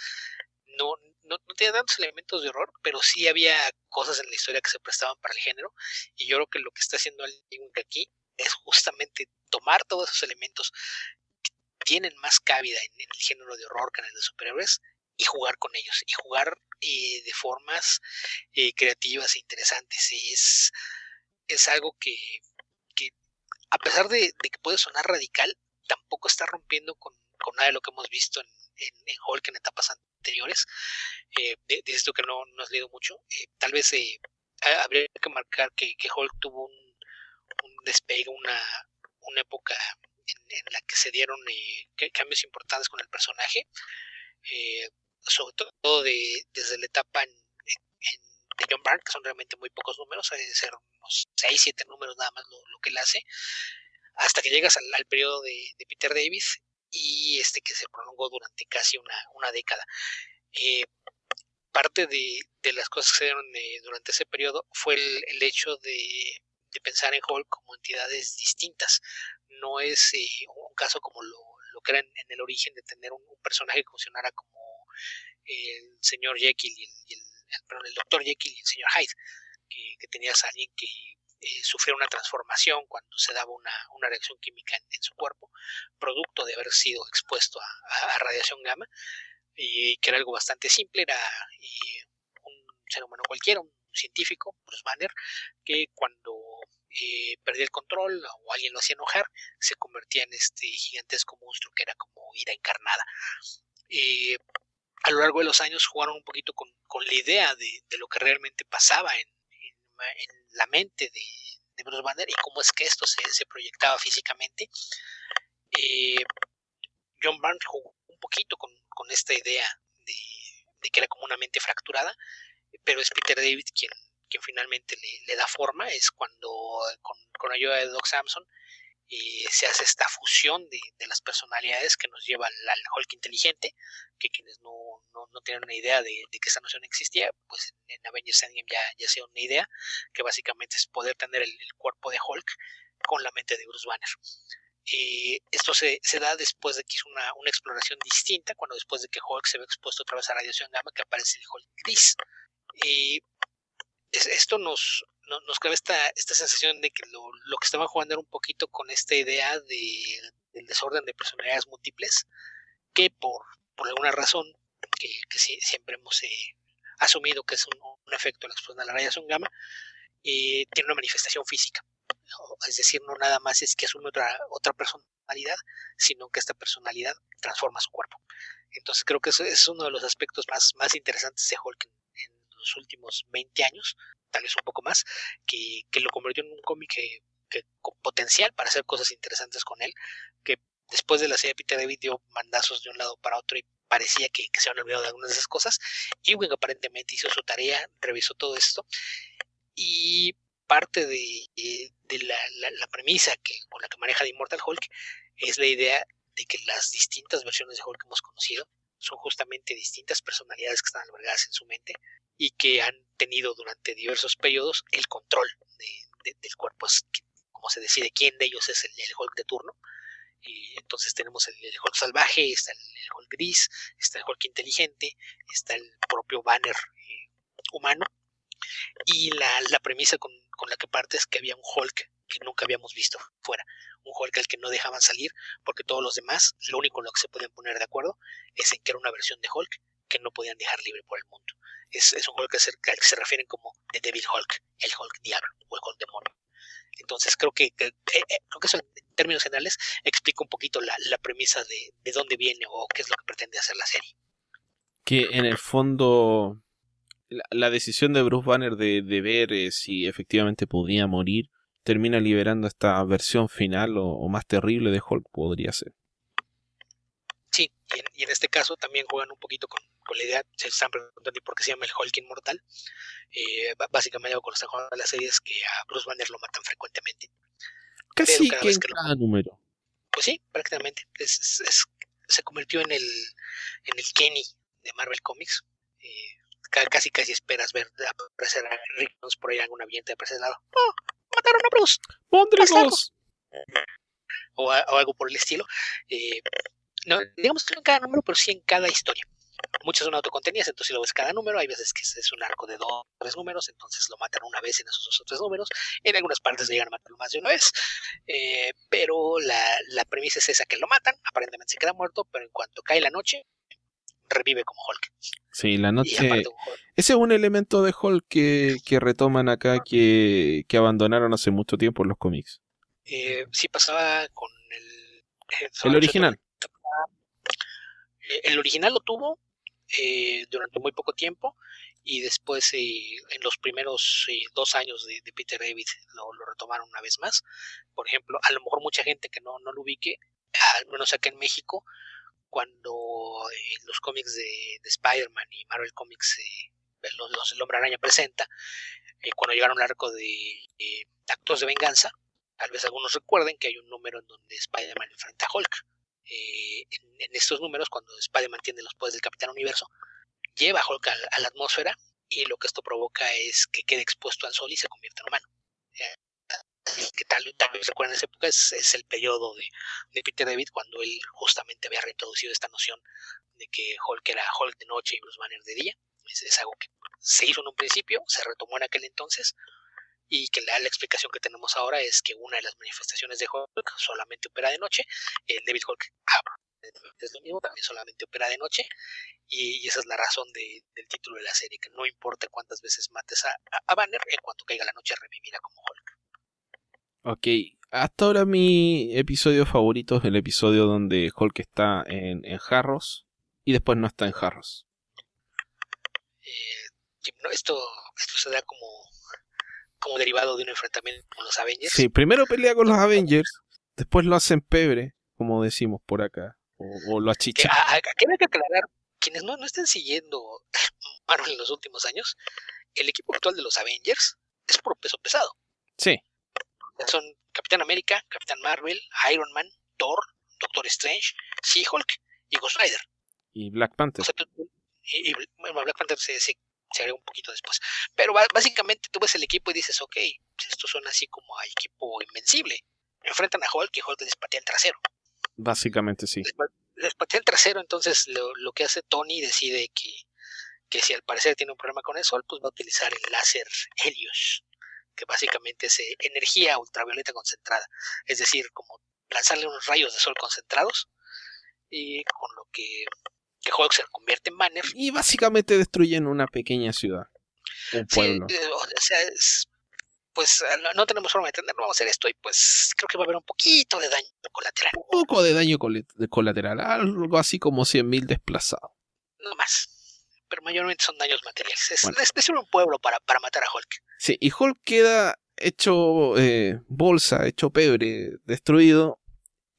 No, no, no tenía tantos elementos de horror, pero sí había cosas en la historia que se prestaban para el género, y yo creo que lo que está haciendo aquí es justamente tomar todos esos elementos que tienen más cabida en, el género de horror que en el de superhéroes y jugar con ellos y jugar eh, de formas eh, creativas e interesantes. Es, es algo que, que a pesar de, que puede sonar radical, tampoco está rompiendo con, con, nada de lo que hemos visto en, en, Hulk en etapas anteriores. Eh, dices tú que no, no has leído mucho. Eh, tal vez habría que marcar que, que Hulk tuvo un un despegue, una, una época en, la que se dieron eh, cambios importantes con el personaje, eh, sobre todo de, desde la etapa de John Byrne, que son realmente muy pocos números, hay de ser unos 6, 7 números nada más lo, que él hace, hasta que llegas al, periodo de, Peter Davis y este que se prolongó durante casi una, una década. Eh, parte de, de, las cosas que se dieron durante ese periodo fue el, el hecho de de pensar en Hulk como entidades distintas. No es eh, un caso como lo, lo que era en, el origen de tener un, personaje que funcionara como el señor Jekyll y el, el, doctor Jekyll y el señor Hyde, que, tenías a alguien que eh, sufrió una transformación cuando se daba una, una reacción química en, su cuerpo, producto de haber sido expuesto a, radiación gamma, y que era algo bastante simple, era eh, un ser humano cualquiera, un científico, Bruce Banner, que cuando eh, perdía el control o alguien lo hacía enojar, se convertía en este gigantesco monstruo que era como ira encarnada. Eh, a lo largo de los años jugaron un poquito con, la idea de, lo que realmente pasaba en, la mente de, Bruce Banner y cómo es que esto se, proyectaba físicamente. Eh, John Barnes jugó un poquito con, esta idea de, de, que era como una mente fracturada pero es Peter David quien, quien finalmente le, da forma, es cuando con, con ayuda de Doc Samson eh, se hace esta fusión de, las personalidades que nos lleva al, Hulk inteligente, que quienes no, no, tienen una idea de, que esa noción existía, pues en, Avengers Endgame ya, ya sea una idea, que básicamente es poder tener el, cuerpo de Hulk con la mente de Bruce Banner. Eh, esto se, se, da después de que hizo una, una, exploración distinta, cuando después de que Hulk se ve expuesto otra vez a radiación gamma, que aparece el Hulk gris. Y esto nos, nos, crea esta, esta sensación de que lo, lo, que estaban jugando era un poquito con esta idea de, del desorden de personalidades múltiples, que por, por alguna razón, que, que siempre hemos eh, asumido que es un, efecto de la explosión de la radiación gamma, eh, tiene una manifestación física. Es decir, no nada más es que asume otra, otra personalidad, sino que esta personalidad transforma su cuerpo. Entonces creo que eso es uno de los aspectos más, más interesantes de Hulk los últimos 20 años, tal vez un poco más, que, que lo convirtió en un cómic que, con potencial para hacer cosas interesantes con él, que después de la serie de Peter David dio mandazos de un lado para otro y parecía que, se habían olvidado de algunas de esas cosas. Ewing aparentemente hizo su tarea, revisó todo esto y parte de, de la, la, premisa que, con la que maneja de Immortal Hulk es la idea de que las distintas versiones de Hulk que hemos conocido son justamente distintas personalidades que están albergadas en su mente y que han tenido durante diversos periodos el control del cuerpo. Es como se decide quién de ellos es el, Hulk de turno. Y entonces tenemos el, Hulk salvaje, está el, Hulk gris, está el Hulk inteligente, está el propio Banner eh, humano. Y la, la premisa con, con, la que parte es que había un Hulk que nunca habíamos visto fuera. Un Hulk al que no dejaban salir porque todos los demás, lo único en lo que se podían poner de acuerdo es en que era una versión de Hulk que no podían dejar libre por el mundo. Es, es un Hulk que se, al que se refieren como The Devil Hulk, el Hulk Diablo o el Hulk Demonio. Entonces creo que, eh, eh, creo que eso en términos generales explica un poquito la, la premisa de, de, dónde viene o qué es lo que pretende hacer la serie. Que en el fondo la, decisión de Bruce Banner de, de ver eh, si efectivamente podía morir termina liberando esta versión final o, más terrible de Hulk podría ser. Sí, y en, este caso también juegan un poquito con, la idea, se están preguntando por qué se llama el Hulk inmortal. Eh, básicamente algo con los de la serie es que a Bruce Banner lo matan frecuentemente. Casi que en cada número. Pues sí, prácticamente. se convirtió en el, en el Kenny de Marvel Comics. Eh, casi casi esperas ver aparecer a Rick por ahí algún ambiente de ese lado. ¡Oh! ¡Mataron a Bruce! ¡Pondremos! O, o, algo por el estilo. Eh, no, digamos que no en cada número, pero sí en cada historia. Muchas son autocontenidas, entonces si lo ves cada número, hay veces que es un arco de dos o tres números, entonces lo matan una vez en esos dos o tres números. En algunas partes llegan a matarlo más de una vez, eh, pero la, la premisa es esa que lo matan, aparentemente se queda muerto, pero en cuanto cae la noche, revive como Hulk. Sí, la noche. Ese es un elemento de Hulk que, que retoman acá que, que, abandonaron hace mucho tiempo en los cómics. Eh, sí, pasaba con el. Eh, el original. Eh, el original lo tuvo eh, durante muy poco tiempo y después eh, en los primeros dos años de, Peter David lo, retomaron una vez más. Por ejemplo, a lo mejor mucha gente que no, no lo ubique, al menos acá en México, cuando los cómics de, Spider-Man y Marvel Comics, los, los, El Hombre Araña presenta, cuando llegaron al arco de Actos de Venganza, tal vez algunos recuerden que hay un número en donde Spider-Man enfrenta a Hulk eh, en, estos números, cuando Spider-Man tiene los poderes del Capitán Universo, lleva a Hulk a, la atmósfera y lo que esto provoca es que quede expuesto al sol y se convierta en humano. Que tal, vez recuerden esa época es, el periodo de, Peter David cuando él justamente había reintroducido esta noción de que Hulk era Hulk de noche y Bruce Banner de día. es algo que se hizo en un principio, se retomó en aquel entonces, y que la, explicación que tenemos ahora es que una de las manifestaciones de Hulk solamente opera de noche, el David Hulk es lo mismo, también solamente opera de noche y, esa es la razón del título de la serie, que no importa cuántas veces mates a, Banner, en cuanto caiga la noche revivirá como Hulk. Ok, hasta ahora mi episodio favorito es el episodio donde Hulk está en, jarros y después no está en jarros. Eh, esto, esto se da como como derivado de un enfrentamiento con los Avengers. Sí, primero pelea con los Avengers, después lo hacen pebre, como decimos por acá, o, lo achichan. Aquí hay que aclarar, quienes no, no estén siguiendo Marvel en los últimos años, el equipo actual de los Avengers es por peso pesado. Sí. Son Capitán América, Capitán Marvel, Iron Man, Thor, Doctor Strange, She-Hulk y Ghost Rider. Y Black Panther. y, Black Panther se, se se agrega un poquito después. Pero básicamente tú ves el equipo y dices, ok, esto suena así como a equipo invencible. Enfrentan a Hulk y Hulk les patea el trasero. Básicamente sí. Les, patea el trasero, entonces lo, que hace Tony decide que, que si al parecer tiene un problema con el sol, pues va a utilizar el láser Helios, que básicamente es eh, energía ultravioleta concentrada. Es decir, como lanzarle unos rayos de sol concentrados y con lo que que Hulk se convierte en Banner. Y básicamente destruyen una pequeña ciudad. Un pueblo. Eh, o sea, pues eh, no, tenemos forma de entenderlo, vamos a hacer esto y pues creo que va a haber un poquito de daño colateral. Un poco de daño colateral, algo así como 100.000 desplazados. No más. Pero mayormente son daños materiales. Es, es, un pueblo para, para matar a Hulk. Sí, y Hulk queda hecho eh, bolsa, hecho pebre, destruido,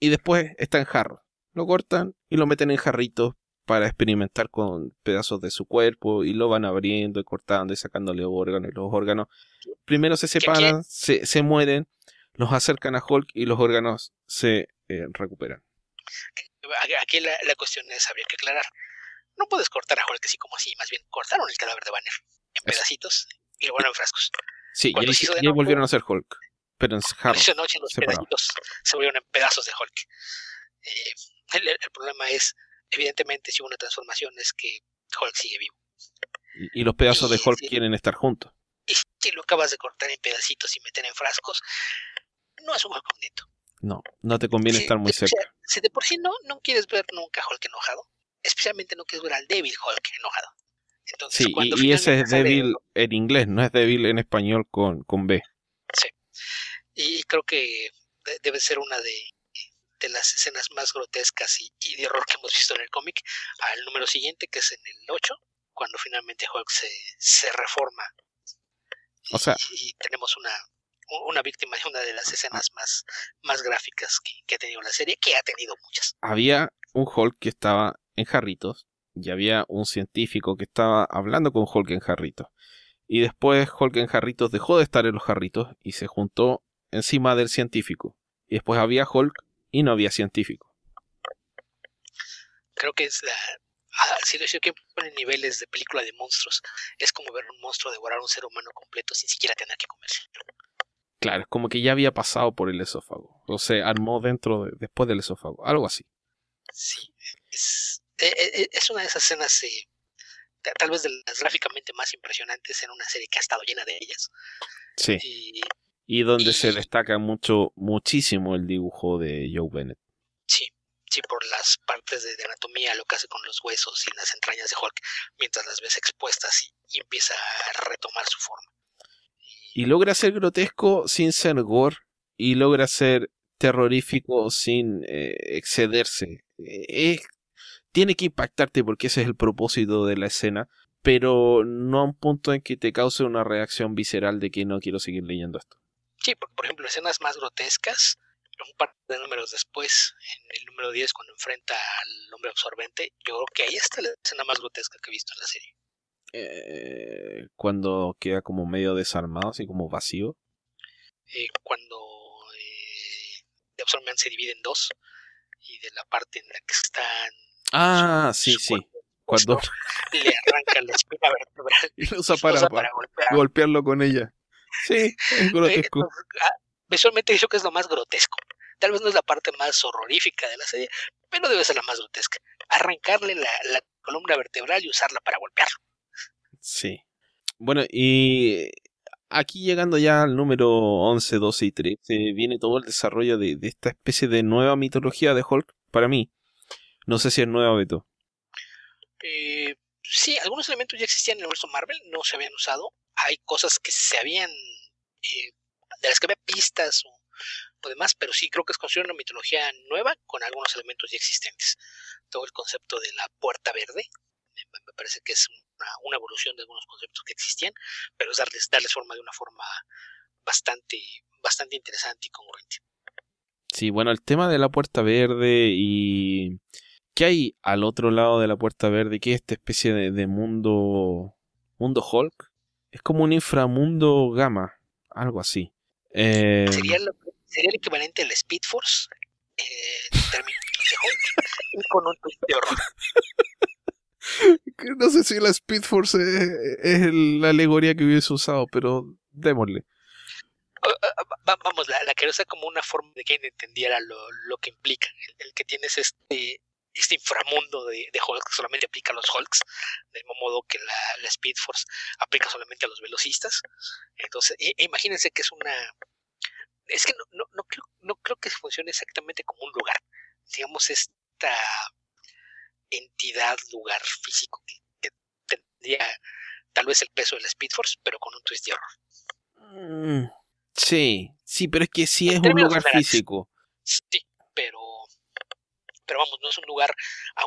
y después está en jarro. Lo cortan y lo meten en jarritos para experimentar con pedazos de su cuerpo y lo van abriendo y cortando y sacándole órganos y los órganos primero se separan, se, se, mueren, los acercan a Hulk y los órganos se eh, recuperan. Aquí la, la, cuestión es, habría que aclarar, no puedes cortar a Hulk así como así, más bien cortaron el cadáver de Banner en pedacitos y lo ponen en frascos. Sí, y, y volvieron a ser Hulk, pero en jarros. Esa noche los pedacitos se volvieron en pedazos de Hulk. Eh, el, el problema es evidentemente si hubo una transformación es que Hulk sigue vivo. Y, los pedazos de Hulk quieren estar juntos. Y si lo acabas de cortar en pedacitos y meter en frascos, no es un Hulk bonito. No, no te conviene estar muy cerca. si de por sí no, no quieres ver nunca a Hulk enojado, especialmente no quieres ver al débil Hulk enojado. Entonces, sí, y, ese es débil en inglés, no es débil en español con, con B. Sí, y creo que debe ser una de, de las escenas más grotescas y, de horror que hemos visto en el cómic al número siguiente, que es en el 8, cuando finalmente Hulk se, se reforma. O sea, y, tenemos una, una víctima de una de las escenas más, más gráficas que, ha tenido la serie, que ha tenido muchas. Había un Hulk que estaba en jarritos y había un científico que estaba hablando con Hulk en jarritos. Y después Hulk en jarritos dejó de estar en los jarritos y se juntó encima del científico. Y después había Hulk y no había científico. Creo que es ah, si lo que ponen niveles de película de monstruos, es como ver un monstruo devorar a un ser humano completo sin siquiera tener que comerse. Claro, es como que ya había pasado por el esófago. O se armó dentro, de, después del esófago. Algo así. Sí, es, es una de esas escenas eh, tal vez de las gráficamente más impresionantes en una serie que ha estado llena de ellas. Sí. Y, donde se destaca mucho, muchísimo el dibujo de Joe Bennett. Sí, sí, por las partes de, anatomía, lo que hace con los huesos y las entrañas de Hulk, mientras las ves expuestas y, empieza a retomar su forma. Y logra ser grotesco sin ser gore, y logra ser terrorífico sin eh, excederse. Eh, es tiene que impactarte porque ese es el propósito de la escena, pero no a un punto en que te cause una reacción visceral de que no quiero seguir leyendo esto. Sí, por ejemplo, escenas más grotescas, un par de números después, en el número 10, cuando enfrenta al hombre absorbente, yo creo que ahí está la escena más grotesca que he visto en la serie. Eh, cuando queda como medio desarmado, así como vacío. Eh, cuando eh, absorbente se divide en dos y de la parte en la que están Ah, sí, sí. Cuando le arranca la espina vertebral y lo usa para, golpearlo con ella. Sí, es grotesco. Ah, visualmente dicho que es lo más grotesco. Tal vez no es la parte más horrorífica de la serie, pero debe ser la más grotesca. Arrancarle la, columna vertebral y usarla para golpearlo. Sí. Bueno, y aquí llegando ya al número 11, 12 y 13, viene todo el desarrollo de, de esta especie de nueva mitología de Hulk, para mí, no sé si es nuevo, Beto. Eh, sí, algunos elementos ya existían en el universo Marvel, no se habían usado. Hay cosas que se habían. Eh, de las que había pistas o, demás, pero sí creo que es construir una mitología nueva con algunos elementos ya existentes. Todo el concepto de la puerta verde, me parece que es una, evolución de algunos conceptos que existían, pero es darles, darles forma de una forma bastante, bastante interesante y congruente. Sí, bueno, el tema de la puerta verde y ¿Qué hay al otro lado de la puerta verde? ¿Qué es esta especie de, mundo. mundo Hulk? Es como un inframundo gamma, algo así. Eh, ¿Sería, el equivalente al Speed Force eh, de con un twist de horror. No sé si la Speed Force es, la alegoría que hubiese usado, pero démosle. Vamos, la, la que usa como una forma de que entendiera lo, lo que implica. El, el, que tienes este este inframundo de, de Hulk solamente aplica a los Hulks, del mismo modo que la, Speed Force aplica solamente a los velocistas. Entonces, e, e imagínense que es una... Es que no, no, no, creo, no creo que funcione exactamente como un lugar. Digamos, esta entidad, lugar físico que, tendría tal vez el peso de la Speed Force, pero con un twist de horror. Mm, sí, sí, pero es que sí es un lugar físico. Sí, pero pero vamos, no es un lugar,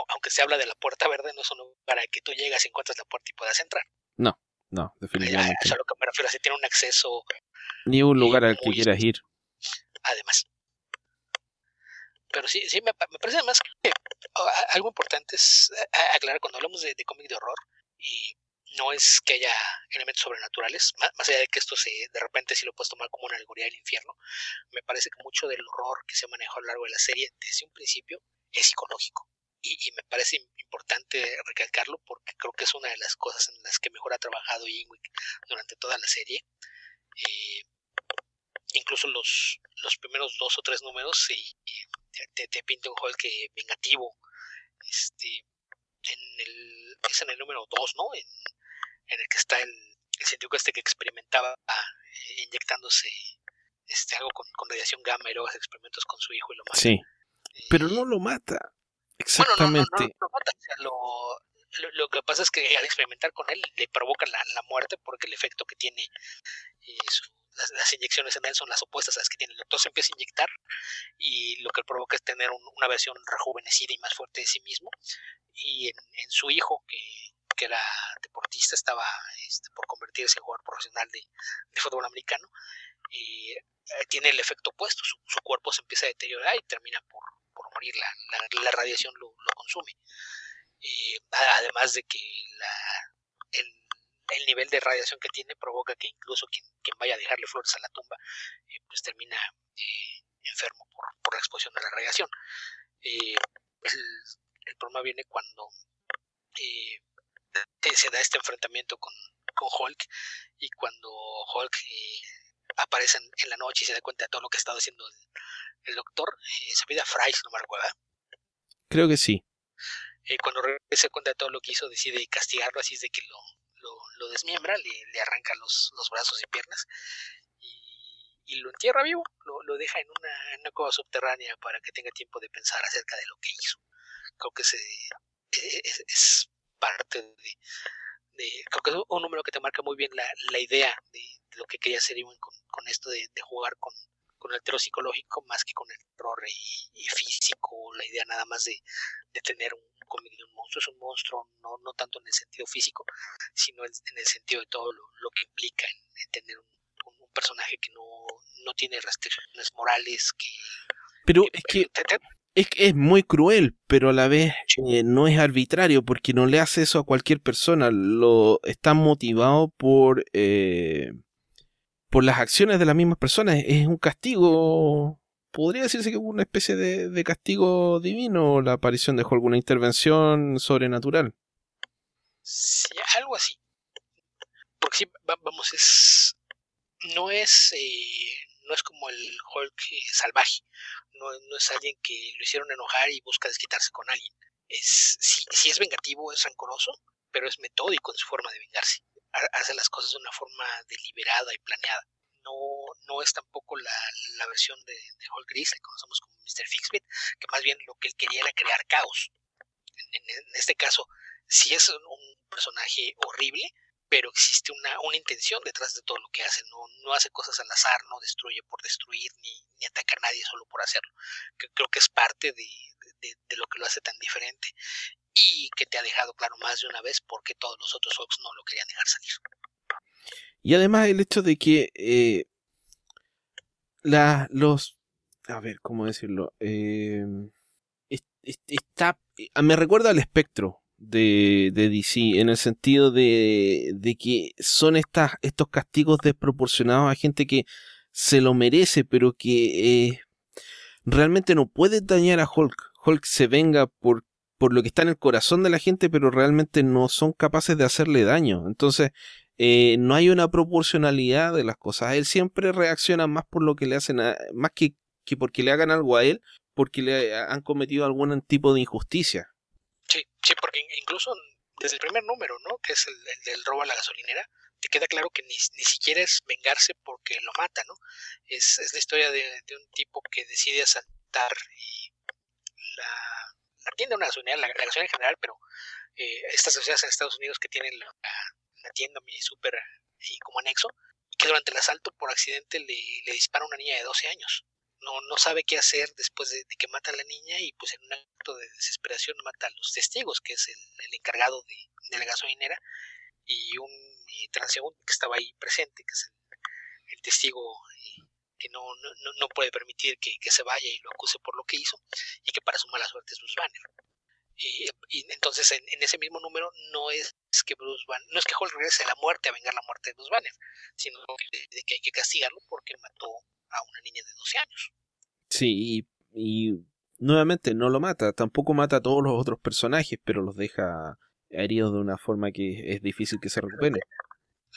aunque se habla de la puerta verde, no es un lugar para que tú llegas y encuentres la puerta y puedas entrar. No, no, definitivamente. Eso es a lo que me refiero, si tiene un acceso. Ni un lugar al que quieras ir. Además. Pero sí, sí, me, parece además que algo importante es aclarar cuando hablamos de, cómic de horror, y no es que haya elementos sobrenaturales, más, allá de que esto se, de repente sí lo puedes tomar como una alegoría del infierno, me parece que mucho del horror que se manejado a lo largo de la serie desde un principio es psicológico. Y, me parece importante recalcarlo porque creo que es una de las cosas en las que mejor ha trabajado Ingwick durante toda la serie. Eh, incluso los, los primeros dos o tres números te, te, pinta un Hulk vengativo. Este, en el, es en el número dos, ¿no? En, el que está el, el científico este que experimentaba eh, inyectándose este, algo con, con, radiación gamma y luego hace experimentos con su hijo y lo mata. Sí. Pero no lo mata. Exactamente. lo, que pasa es que al experimentar con él le provoca la, muerte porque el efecto que tiene eh, las, inyecciones en él son las opuestas a las que tiene el doctor. Se empieza a inyectar y lo que provoca es tener una versión rejuvenecida y más fuerte de sí mismo. Y en, su hijo, que, que, era deportista, estaba este, por convertirse en jugador profesional de, de fútbol americano. Y eh, tiene el efecto opuesto, su, cuerpo se empieza a deteriorar y termina por, por morir, la, la, radiación lo, consume. Eh, además de que la, el, el, nivel de radiación que tiene provoca que incluso quien, quien vaya a dejarle flores a la tumba, eh, pues termina enfermo por, por, la exposición a la radiación. El, el, problema viene cuando eh, se da este enfrentamiento con, con Hulk y cuando Hulk eh, aparece en, la noche y se da cuenta de todo lo que ha estado haciendo el, doctor, eh, se pide a Fry, no me recuerda. Creo que sí. Eh, cuando se cuenta de todo lo que hizo, decide castigarlo, así es de que lo, lo, desmiembra, le, arranca los, los, brazos y piernas y, lo entierra vivo, lo, lo deja en una, en una, cueva subterránea para que tenga tiempo de pensar acerca de lo que hizo. Creo que se, es, es parte de, creo que es un número que te marca muy bien la, la idea de, lo que quería hacer Iwan con, con esto de, jugar con, con, el terror psicológico más que con el terror y, físico, la idea nada más de, de tener un, un monstruo, es un monstruo no, no tanto en el sentido físico, sino en, el sentido de todo lo, lo que implica en, tener un, un, personaje que no, no tiene restricciones morales, que... Pero es que es, es muy cruel, pero a la vez eh, no es arbitrario porque no le hace eso a cualquier persona. Lo está motivado por eh, por las acciones de las mismas personas. Es un castigo. Podría decirse que es una especie de, castigo divino la aparición de alguna intervención sobrenatural. Sí, algo así. Porque sí, vamos, es. No es. Eh, no es como el Hulk salvaje no, es alguien que lo hicieron enojar y busca desquitarse con alguien. Es, sí, es vengativo, es rancoroso, pero es metódico en su forma de vengarse. Hace las cosas de una forma deliberada y planeada. No, no es tampoco la, la versión de, de Hulk Gris, que conocemos como Mr. Fixbit, que más bien lo que él quería era crear caos. En, este caso, si es un personaje horrible, pero existe una, una intención detrás de todo lo que hace, no, no hace cosas al azar, no destruye por destruir, ni, ni ataca a nadie solo por hacerlo. Creo que es parte de, de, lo que lo hace tan diferente y que te ha dejado claro más de una vez porque todos los otros Hawks no lo querían dejar salir. Y además el hecho de que eh, la, los... A ver, ¿cómo decirlo? Eh, está, me recuerda al espectro de, de, DC en el sentido de, de que son estas, estos castigos desproporcionados a gente que se lo merece, pero que eh, realmente no puede dañar a Hulk. Hulk se venga por, por lo que está en el corazón de la gente, pero realmente no son capaces de hacerle daño. Entonces, eh, no hay una proporcionalidad de las cosas. Él siempre reacciona más por lo que le hacen, más que, que porque le hagan algo a él, porque le han cometido algún tipo de injusticia. Sí, sí, porque incluso desde el primer número, ¿no? Que es el, del robo a la gasolinera, te queda claro que ni, ni, siquiera es vengarse porque lo mata, ¿no? Es, es la historia de, un tipo que decide asaltar y la, la tienda, una gasolinera, la, gasolinera en general, pero eh, estas sociedades en Estados Unidos que tienen la, la tienda mini super y como anexo, que durante el asalto por accidente le, le dispara una niña de 12 años no, no sabe qué hacer después de, que mata a la niña y pues en un acto de desesperación mata a los testigos, que es el, encargado de, la gasolinera, y un transeúnte que estaba ahí presente, que es el, testigo eh, que no, no, no, puede permitir que, se vaya y lo acuse por lo que hizo, y que para su mala suerte es Bruce Banner. Y, entonces en, ese mismo número no es que Bruce Banner, no es que Hulk regrese a la muerte a vengar la muerte de Bruce Banner, sino de que hay que castigarlo porque mató a una niña de 12 años. Sí, y, nuevamente no lo mata, tampoco mata a todos los otros personajes, pero los deja heridos de una forma que es difícil que se recuperen.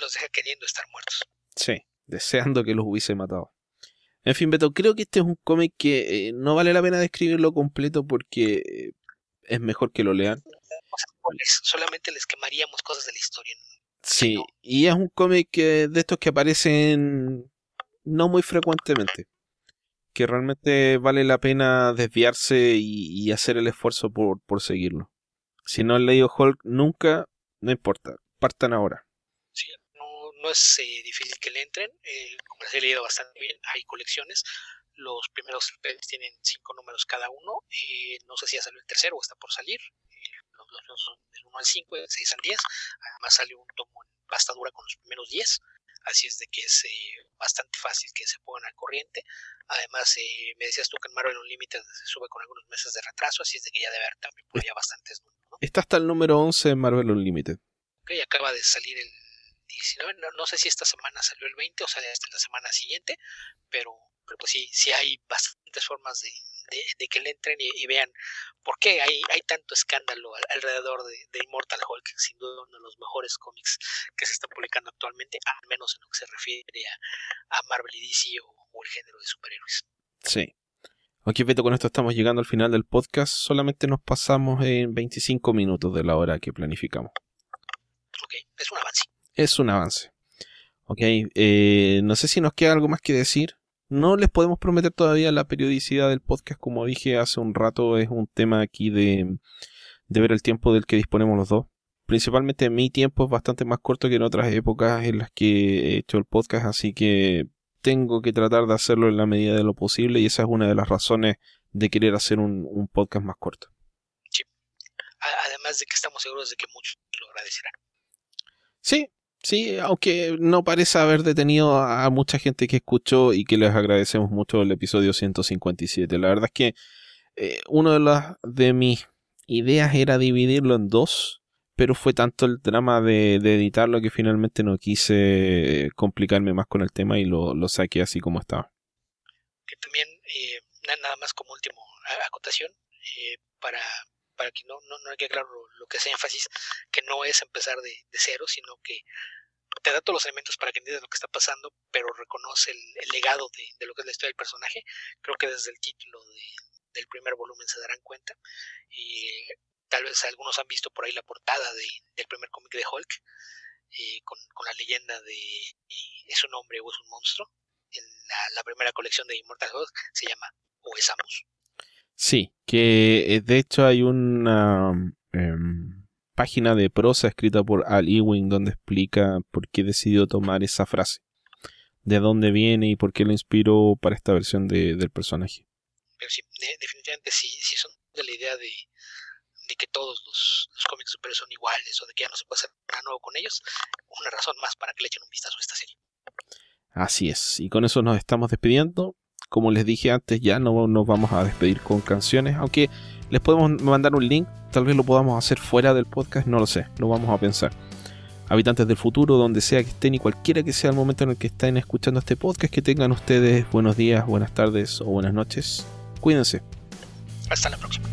Los deja queriendo estar muertos. Sí, deseando que los hubiese matado. En fin, Beto, creo que este es un cómic que eh, no vale la pena describirlo completo porque eh, es mejor que lo lean. solamente les quemaríamos cosas de la historia. Sí, y es un cómic de estos que aparecen no muy frecuentemente. Que realmente vale la pena desviarse y, hacer el esfuerzo por, por, seguirlo. Si no han leído Hulk nunca, no importa, partan ahora. Sí, no, no es eh, difícil que le entren, eh, como les he leído bastante bien, hay colecciones. Los primeros tienen cinco números cada uno. Eh, no sé si ya salió el tercero o está por salir. los, dos son del 1 al 5, del 6 al 10. Además salió un tomo en pasta dura con los primeros 10 así es de que es eh, bastante fácil que se pongan al corriente. Además, eh, me decías tú que en Marvel Unlimited se sube con algunos meses de retraso, así es de que ya debe haber también por ya bastantes números. ¿no? Está hasta el número 11 en Marvel Unlimited. Ok, acaba de salir el 19, no, sé si esta semana salió el 20 o sale hasta la semana siguiente, pero, pero pues sí, sí hay bastantes formas de, de, que le entren y, vean por qué hay, hay tanto escándalo alrededor de, Immortal Hulk, sin duda uno de los mejores cómics que se está publicando actualmente, al menos en lo que se refiere a, Marvel y DC o, el género de superhéroes. Sí. Ok, Beto, con esto estamos llegando al final del podcast. Solamente nos pasamos en 25 minutos de la hora que planificamos. Ok, es un avance. Es un avance. Ok, eh, no sé si nos queda algo más que decir. No les podemos prometer todavía la periodicidad del podcast, como dije hace un rato, es un tema aquí de, de ver el tiempo del que disponemos los dos. Principalmente mi tiempo es bastante más corto que en otras épocas en las que he hecho el podcast, así que tengo que tratar de hacerlo en la medida de lo posible y esa es una de las razones de querer hacer un, un podcast más corto. Sí. Además de que estamos seguros de que muchos lo agradecerán. Sí, Sí, aunque no parece haber detenido a mucha gente que escuchó y que les agradecemos mucho el episodio 157. La verdad es que eh, una de las de mis ideas era dividirlo en dos, pero fue tanto el drama de, editarlo que finalmente no quise complicarme más con el tema y lo, saqué así como estaba. Que también, eh, nada más como último acotación, eh, para, para que no, no, no hay que aclarar lo, que hace énfasis, que no es empezar de, de cero, sino que te da todos los elementos para que entiendas lo que está pasando, pero reconoce el, legado de, lo que es la historia del personaje. Creo que desde el título del primer volumen se darán cuenta. Y tal vez algunos han visto por ahí la portada del primer cómic de Hulk, eh, con, la leyenda de ¿es un hombre o es un monstruo? En la, primera colección de Immortal Hulk se llama O es Sí, que eh, de hecho hay una... Em, página de prosa escrita por Al Ewing donde explica por qué decidió tomar esa frase, de dónde viene y por qué lo inspiró para esta versión de, del personaje. Pero sí, definitivamente si, si son de la idea de, que todos los, los cómics super son iguales o de que ya no se puede hacer nada nuevo con ellos, una razón más para que le echen un vistazo a esta serie. Así es, y con eso nos estamos despidiendo. Como les dije antes, ya no nos vamos a despedir con canciones, aunque les podemos mandar un link, tal vez lo podamos hacer fuera del podcast, no lo sé, lo vamos a pensar. Habitantes del futuro, donde sea que estén y cualquiera que sea el momento en el que estén escuchando este podcast, que tengan ustedes buenos días, buenas tardes o buenas noches. Cuídense. Hasta la próxima.